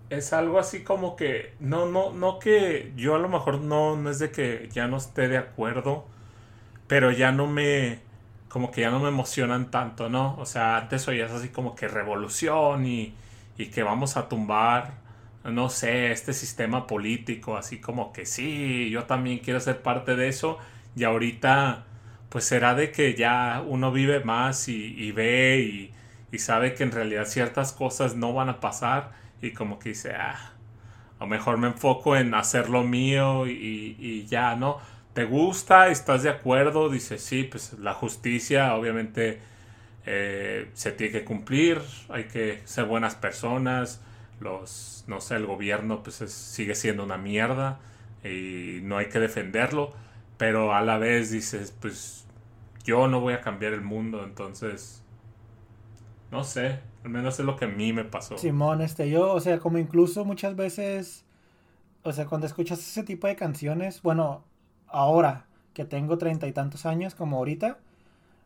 es algo así como que no, no, no que yo a lo mejor no, no es de que ya no esté de acuerdo, pero ya no me, como que ya no me emocionan tanto, ¿no? O sea, antes oías así como que revolución y, y que vamos a tumbar, no sé, este sistema político, así como que sí, yo también quiero ser parte de eso y ahorita pues será de que ya uno vive más y, ve y, y sabe que en realidad ciertas cosas no van a pasar y como que dice, ah, a lo mejor me enfoco en hacer lo mío y, y ya, ¿no? ¿Te gusta? ¿Estás de acuerdo? Dice, sí, pues la justicia obviamente eh, se tiene que cumplir, hay que ser buenas personas, los, no sé, el gobierno pues es- sigue siendo una mierda y no hay que defenderlo, pero a la vez dices, pues yo no voy a cambiar el mundo, entonces, no sé, al menos es lo que a mí me pasó. Simón, este, yo, o sea, como incluso muchas veces, o sea, cuando escuchas ese tipo de canciones, bueno, ahora que tengo treinta y tantos años, como ahorita,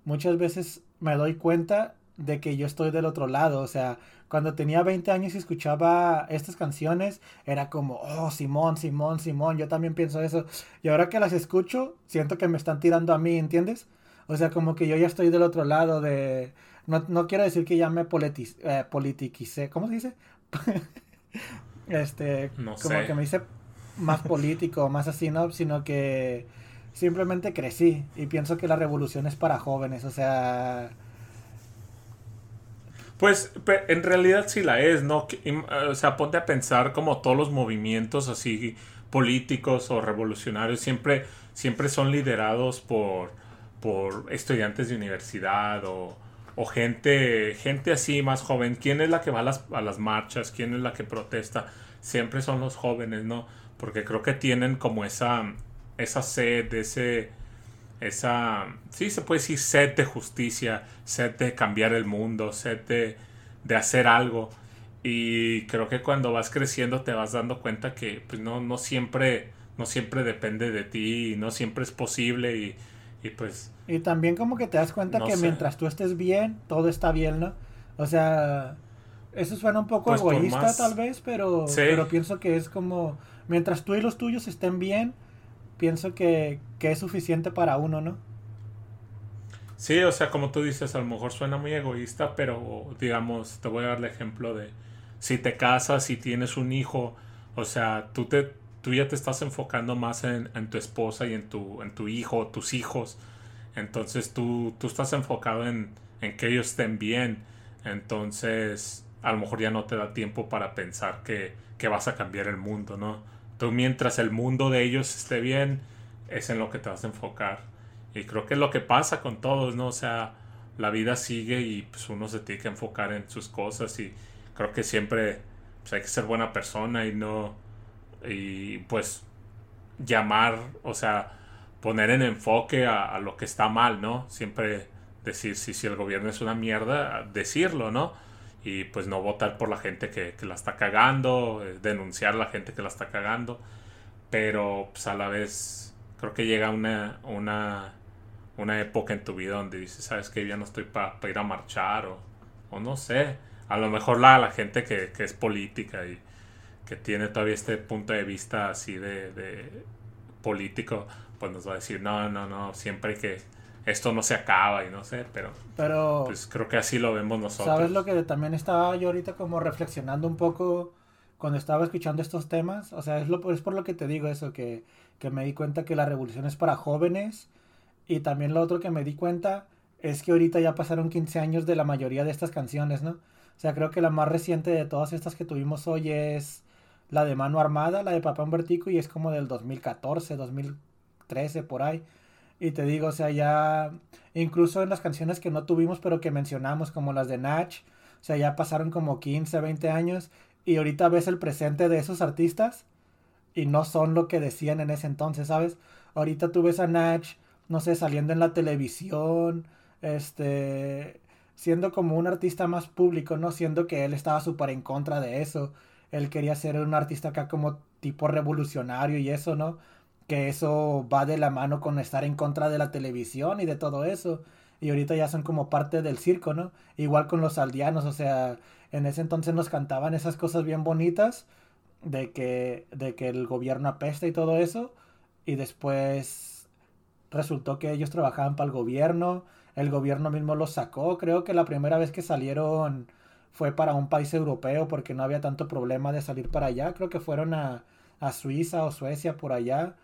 muchas veces me doy cuenta de que yo estoy del otro lado, o sea, cuando tenía 20 años y escuchaba estas canciones, era como, oh, Simón, Simón, Simón, yo también pienso eso, y ahora que las escucho, siento que me están tirando a mí, ¿entiendes? O sea, como que yo ya estoy del otro lado de... No, no quiero decir que ya me politis, eh, politicicé, ¿cómo se dice? este, No como sé. que me hice más político, más así, ¿no? Sino que simplemente crecí y pienso que la revolución es para jóvenes, o sea... Pues en realidad sí la es, ¿no? O sea, ponte a pensar como todos los movimientos así políticos o revolucionarios siempre, siempre son liderados por, por estudiantes de universidad o, o gente, gente así más joven. ¿Quién es la que va a las, a las marchas? ¿Quién es la que protesta? Siempre son los jóvenes, ¿no? Porque creo que tienen como esa, esa sed, ese, esa, sí se puede decir sed de justicia, sed de cambiar el mundo, sed de, de hacer algo. Y creo que cuando vas creciendo te vas dando cuenta que pues, no, no siempre no siempre depende de ti, no siempre es posible y, y pues... Y también como que te das cuenta No que sé. mientras tú estés bien, todo está bien, ¿no? O sea, eso suena un poco Pues egoísta más- tal vez, pero, Sí. pero pienso que es como, mientras tú y los tuyos estén bien, pienso que, que es suficiente para uno, ¿no? Sí, o sea, como tú dices, a lo mejor suena muy egoísta, pero digamos, te voy a dar el ejemplo de si te casas y tienes un hijo, o sea, tú te tú ya te estás enfocando más en, en tu esposa y en tu en tu hijo, tus hijos. Entonces tú tú estás enfocado en en que ellos estén bien. Entonces, a lo mejor ya no te da tiempo para pensar que, que vas a cambiar el mundo, ¿no? Tú mientras el mundo de ellos esté bien, es en lo que te vas a enfocar. Y creo que es lo que pasa con todos, ¿no? O sea, la vida sigue y pues uno se tiene que enfocar en sus cosas y creo que siempre pues, hay que ser buena persona y no y pues llamar, o sea, poner en enfoque a, a lo que está mal, ¿no? Siempre decir si, si el gobierno es una mierda, decirlo, ¿no? Y pues no votar por la gente que, que la está cagando, eh, denunciar a la gente que la está cagando, pero pues a la vez creo que llega una, una, una época en tu vida donde dices, sabes que ya no estoy para ir a marchar o, o no sé, a lo mejor la, la gente que, que es política y que tiene todavía este punto de vista así de, de político, pues nos va a decir, no, no, no, siempre que esto no se acaba y no sé, pero, Pero- pues creo que así lo vemos nosotros. ¿Sabes lo que también estaba yo ahorita como reflexionando un poco cuando estaba escuchando estos temas? O sea, es, lo, es por lo que te digo eso, que, que me di cuenta que la revolución es para jóvenes y también lo otro que me di cuenta es que ahorita ya pasaron 15 años de la mayoría de estas canciones, ¿no? O sea, creo que la más reciente de todas estas que tuvimos hoy es la de Mano Armada, la de Papá Humbertico y es como del 2014, 2013, por ahí. Y te digo, o sea, ya incluso en las canciones que no tuvimos pero que mencionamos, como las de Natch, o sea, ya pasaron como 15, 20 años y ahorita ves el presente de esos artistas y no son lo que decían en ese entonces, ¿sabes? Ahorita tú ves a Natch, no sé, saliendo en la televisión, este, siendo como un artista más público, ¿no? Siendo que él estaba súper en contra de eso. Él quería ser un artista acá como tipo revolucionario y eso, ¿no? Que eso va de la mano con estar en contra de la televisión y de todo eso. Y ahorita ya son como parte del circo, ¿no? Igual con los aldeanos, o sea, en ese entonces nos cantaban esas cosas bien bonitas de que, de que el gobierno apesta y todo eso. Y después resultó que ellos trabajaban para el gobierno. El gobierno mismo los sacó. Creo que la primera vez que salieron fue para un país europeo porque no había tanto problema de salir para allá. Creo que fueron a, a Suiza o Suecia por allá.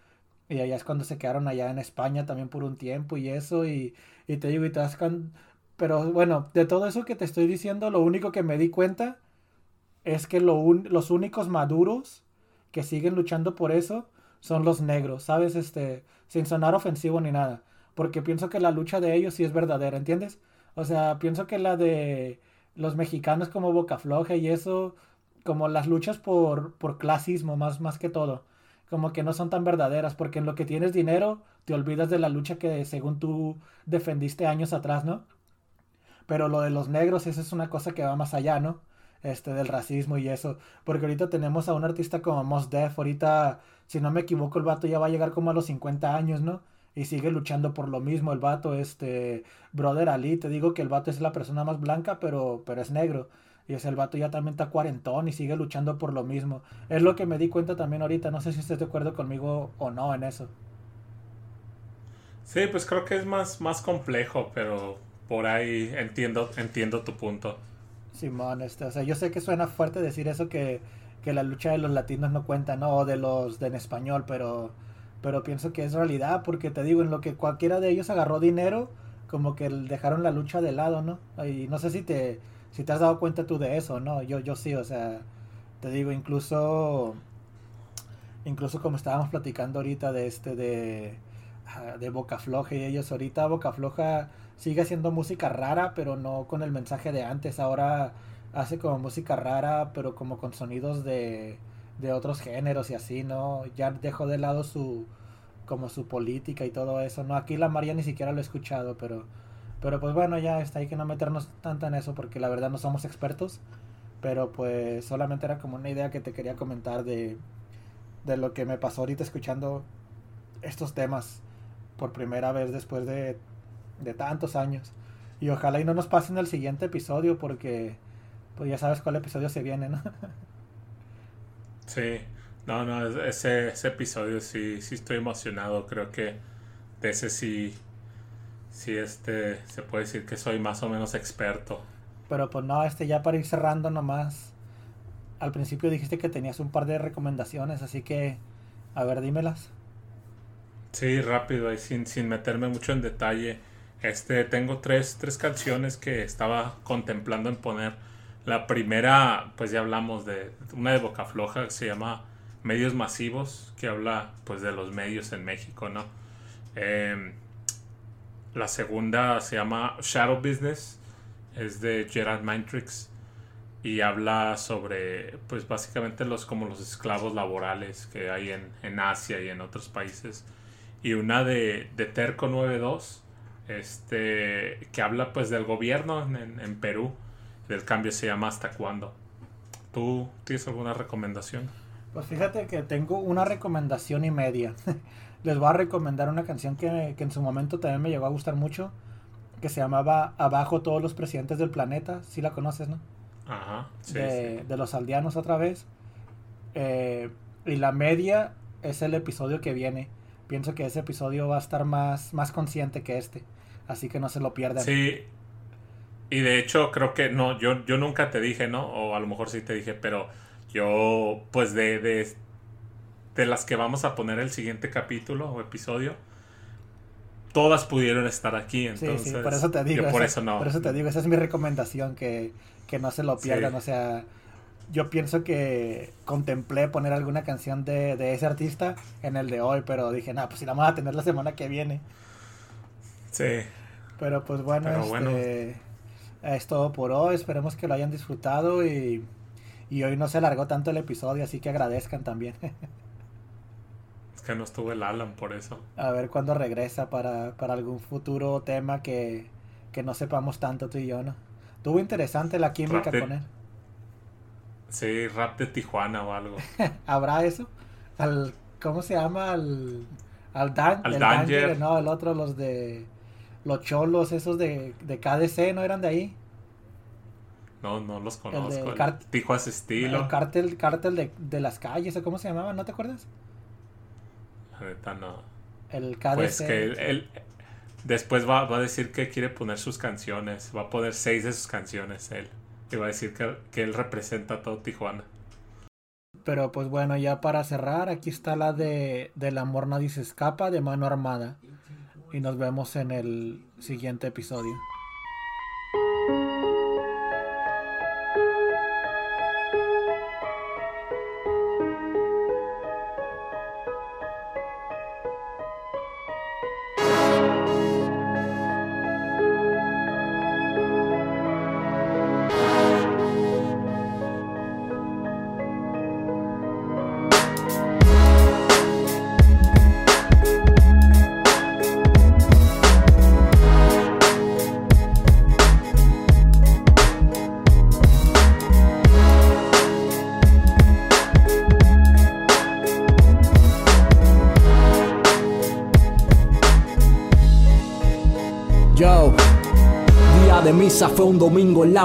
Y allá es cuando se quedaron allá en España también por un tiempo y eso. Y, y te digo, y te das can- Pero bueno, de todo eso que te estoy diciendo, lo único que me di cuenta es que los únicos maduros que siguen luchando por eso son los negros, ¿sabes? Este, sin sonar ofensivo ni nada. Porque pienso que la lucha de ellos sí es verdadera, ¿entiendes? O sea, pienso que la de los mexicanos como Boca Floja y eso, como las luchas por, por clasismo más, más que todo, como que no son tan verdaderas, porque en lo que tienes dinero te olvidas de la lucha que según tú defendiste años atrás, ¿no? Pero lo de los negros, esa es una cosa que va más allá, ¿no? Este, del racismo y eso. Porque ahorita tenemos a un artista como Mos Def, ahorita, si no me equivoco, el vato ya va a llegar como a los 50 años, ¿no? Y sigue luchando por lo mismo el vato, este, Brother Ali, te digo que el vato es la persona más blanca, pero, pero es negro. Y es el vato ya también está cuarentón y sigue luchando por lo mismo. Es lo que me di cuenta también ahorita, no sé si estés de acuerdo conmigo o no en eso. Sí, pues creo que es más, más complejo, pero por ahí entiendo, entiendo tu punto. Simón, este, o sea, yo sé que suena fuerte decir eso que, que la lucha de los latinos no cuenta, ¿no? O de los de en español, pero, pero pienso que es realidad, porque te digo, en lo que cualquiera de ellos agarró dinero, como que dejaron la lucha de lado, ¿no? Y no sé si te, si te has dado cuenta tú de eso, ¿no? Yo, yo sí, o sea, te digo, incluso, incluso como estábamos platicando ahorita de este, de, ah, de Boca Floja y ellos ahorita Boca Floja sigue haciendo música rara, pero no con el mensaje de antes. Ahora hace como música rara, pero como con sonidos de, de otros géneros y así, ¿no? Ya dejó de lado su, como su política y todo eso. No, aquí la María ni siquiera lo he escuchado, pero, pero pues bueno, ya está, hay que no meternos tanto en eso porque la verdad no somos expertos. Pero pues solamente era como una idea que te quería comentar de, de lo que me pasó ahorita escuchando estos temas por primera vez después de, de tantos años. Y ojalá y no nos pasen el siguiente episodio porque pues ya sabes cuál episodio se viene, ¿no? Sí, no, no, ese, episodio sí, sí estoy emocionado. Creo que de ese sí, sí, este, se puede decir que soy más o menos experto. Pero pues no, este ya para ir cerrando nomás. Al principio dijiste que tenías un par de recomendaciones, así que, a ver, dímelas. Sí, rápido y sin, sin meterme mucho en detalle. Este, tengo tres, tres canciones que estaba contemplando en poner. La primera, pues ya hablamos de una de Boca Floja que se llama Medios Masivos, que habla pues de los medios en México, ¿no? Em, la segunda se llama Shadow Business, es de Gerard Mindtrix y habla sobre pues básicamente los como los esclavos laborales que hay en, en Asia y en otros países. Y una de, de Terco 92, este, que habla pues del gobierno en, en Perú del cambio se llama Hasta cuándo. ¿Tú tienes alguna recomendación? Pues fíjate que tengo una recomendación y media. Les voy a recomendar una canción que, que, en su momento también me llegó a gustar mucho, que se llamaba Abajo todos los presidentes del planeta. Si ¿Sí la conoces, ¿no? Ajá, sí, de, sí. de los aldeanos otra vez. Eh, y la media es el episodio que viene. Pienso que ese episodio va a estar más, más consciente que este. Así que no se lo pierdan. Sí, y de hecho, creo que no, yo, yo nunca te dije, ¿no? O a lo mejor sí te dije, pero yo, pues de, de, de las que vamos a poner el siguiente capítulo o episodio, todas pudieron estar aquí. Entonces, sí, sí, por eso te digo. Yo por eso no. Por eso te digo, esa es mi recomendación, que, que no se lo pierdan. Sí. O sea, yo pienso que contemplé poner alguna canción de, de ese artista en el de hoy, pero dije, no, pues si la vamos a tener la semana que viene. Sí. Pero pues bueno, Pero este, bueno. es todo por hoy. Esperemos que lo hayan disfrutado y, y hoy no se alargó tanto el episodio, así que agradezcan también. Que no estuvo el Alan por eso. A ver cuándo regresa para, para algún futuro tema que, que no sepamos tanto tú y yo, ¿no? Tuvo interesante la química de- con él. Sí, rap de Tijuana o algo. ¿Habrá eso? Al, ¿Cómo se llama? Al, al, Dan, Al el Danger. No, el otro, los de... Los cholos, esos de, de KDC, ¿no eran de ahí? No, no los conozco. de El Tijuas estilo. El cártel, cártel de, de las calles, ¿o cómo se llamaba? ¿No te acuerdas? Neta no. El KDC. Pues que él, él después va, va a decir que quiere poner sus canciones. Va a poner seis de sus canciones él. Y va a decir que, que él representa a todo Tijuana. Pero pues bueno, ya para cerrar, aquí está la de Del amor nadie se escapa de mano armada. Y nos vemos en el siguiente episodio.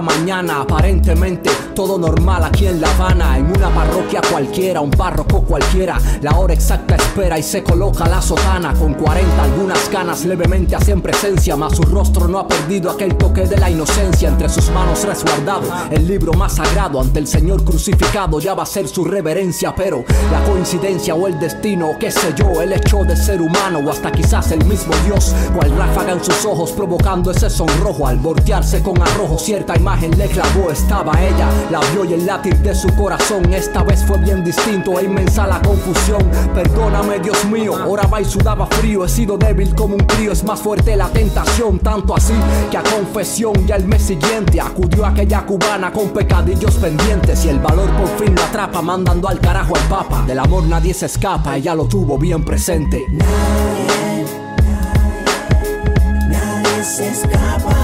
Mañana, aparentemente todo normal aquí en La Habana, en una parroquia cualquiera, un párroco cualquiera, la hora exacta espera y se coloca la sotana, con 40 algunas canas levemente hacen presencia, mas su rostro no ha perdido aquel toque de la inocencia, entre sus manos resguardado el libro más sagrado, ante el Señor crucificado. Ya va a ser su reverencia, pero la coincidencia o el destino, qué sé yo, el hecho de ser humano o hasta quizás el mismo Dios, cual ráfaga en sus ojos provocando ese sonrojo. Al voltearse con arrojo, cierta imagen le clavó, estaba ella La vio y el latir de su corazón esta vez fue bien distinto e inmensa la confusión. Perdóname, Dios mío, oraba y sudaba frío. He sido débil como un crío, es más fuerte la tentación. Tanto así que a confesión ya el mes siguiente acudió aquella cubana con pecadillos pendientes. Y el valor por fin lo atrapa, mandando al carajo al papa. Del amor nadie se escapa, ella lo tuvo bien presente. Nadie se escapa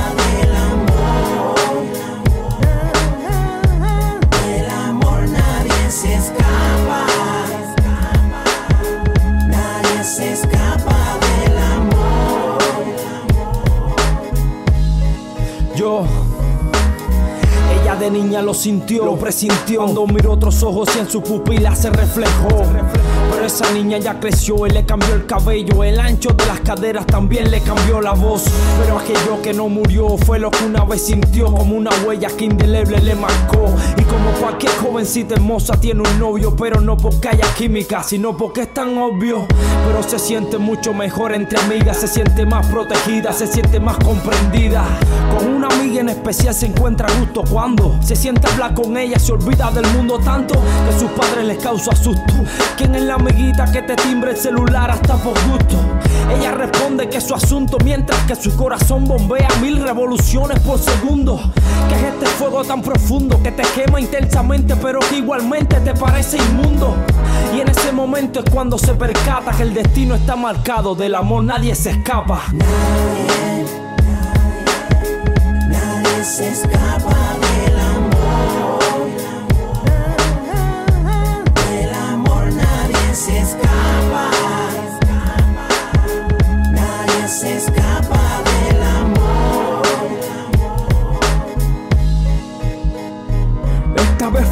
niña lo sintió, lo presintió. Cuando miró otros ojos y en su pupila se reflejó. Pero esa niña ya creció y le cambió el cabello. El ancho de las caderas también le cambió la voz. Pero aquello que no murió fue lo que una vez sintió. Como una huella que indeleble le marcó. Y como cualquier jovencita hermosa tiene un novio. Pero no porque haya química, sino porque es tan obvio. Pero se siente mucho mejor entre amigas. Se siente más protegida, se siente más comprendida. Con una amiga en especial se encuentra gusto cuando se siente a hablar con ella. Se olvida del mundo tanto que sus padres les causa susto. ¿Quién es la amiguita que te timbre el celular hasta por gusto? Ella responde que es su asunto mientras que su corazón bombea mil revoluciones por segundo. Que es este fuego tan profundo que te quema intensamente pero que igualmente te parece inmundo. Y en ese momento es cuando se percata que el destino está marcado. Del amor nadie se escapa. Nadie se escapa del amor. Del amor nadie se escapa. Nadie se escapa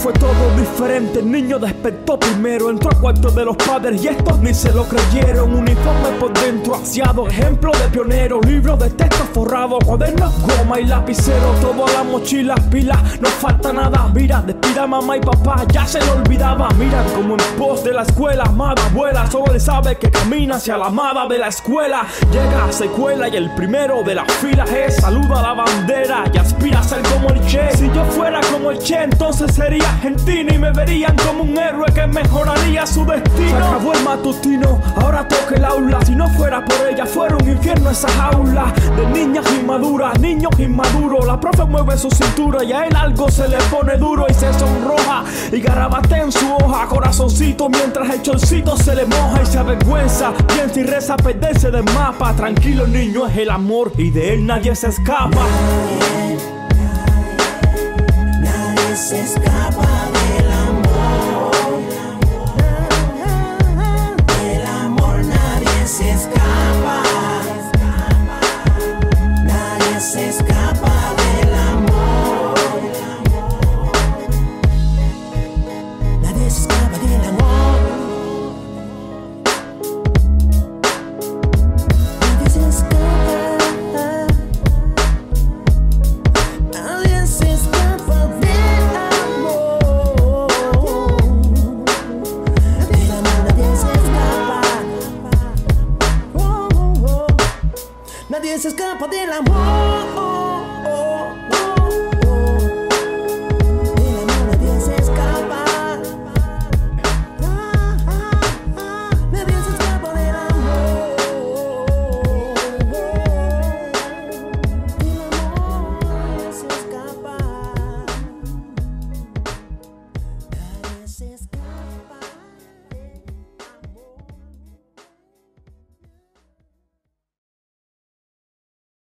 fue todo diferente. El niño despertó primero, entró al cuarto de los padres y estos ni se lo creyeron. Uniforme por dentro, aseado, ejemplo de pionero. Libro de texto forrado, cuadernos, goma y lapicero. Todo a la mochila, pilas, no falta nada. Mira, despida mamá y papá, ya se lo olvidaba. Miran como en pos de la escuela, amada abuela. Solo le sabe que camina hacia la amada de la escuela. Llega, se cuela y el primero de la fila es saluda a la bandera y aspira a ser como el Che. Si yo fuera como el Che, entonces sería argentino y me verían como un héroe que mejoraría su destino. Se acabó el matutino, ahora toca el aula. Si no fuera por ella, fuera un infierno esa jaula de niñas inmaduras, niños inmaduros. La profe mueve su cintura y a él algo se le pone duro y se sonroja y garabatea en su hoja, corazoncito mientras el chorcito se le moja y se avergüenza. Piensa y reza perderse del mapa. Tranquilo, niño, es el amor y de él nadie se escapa. Nadie se escapa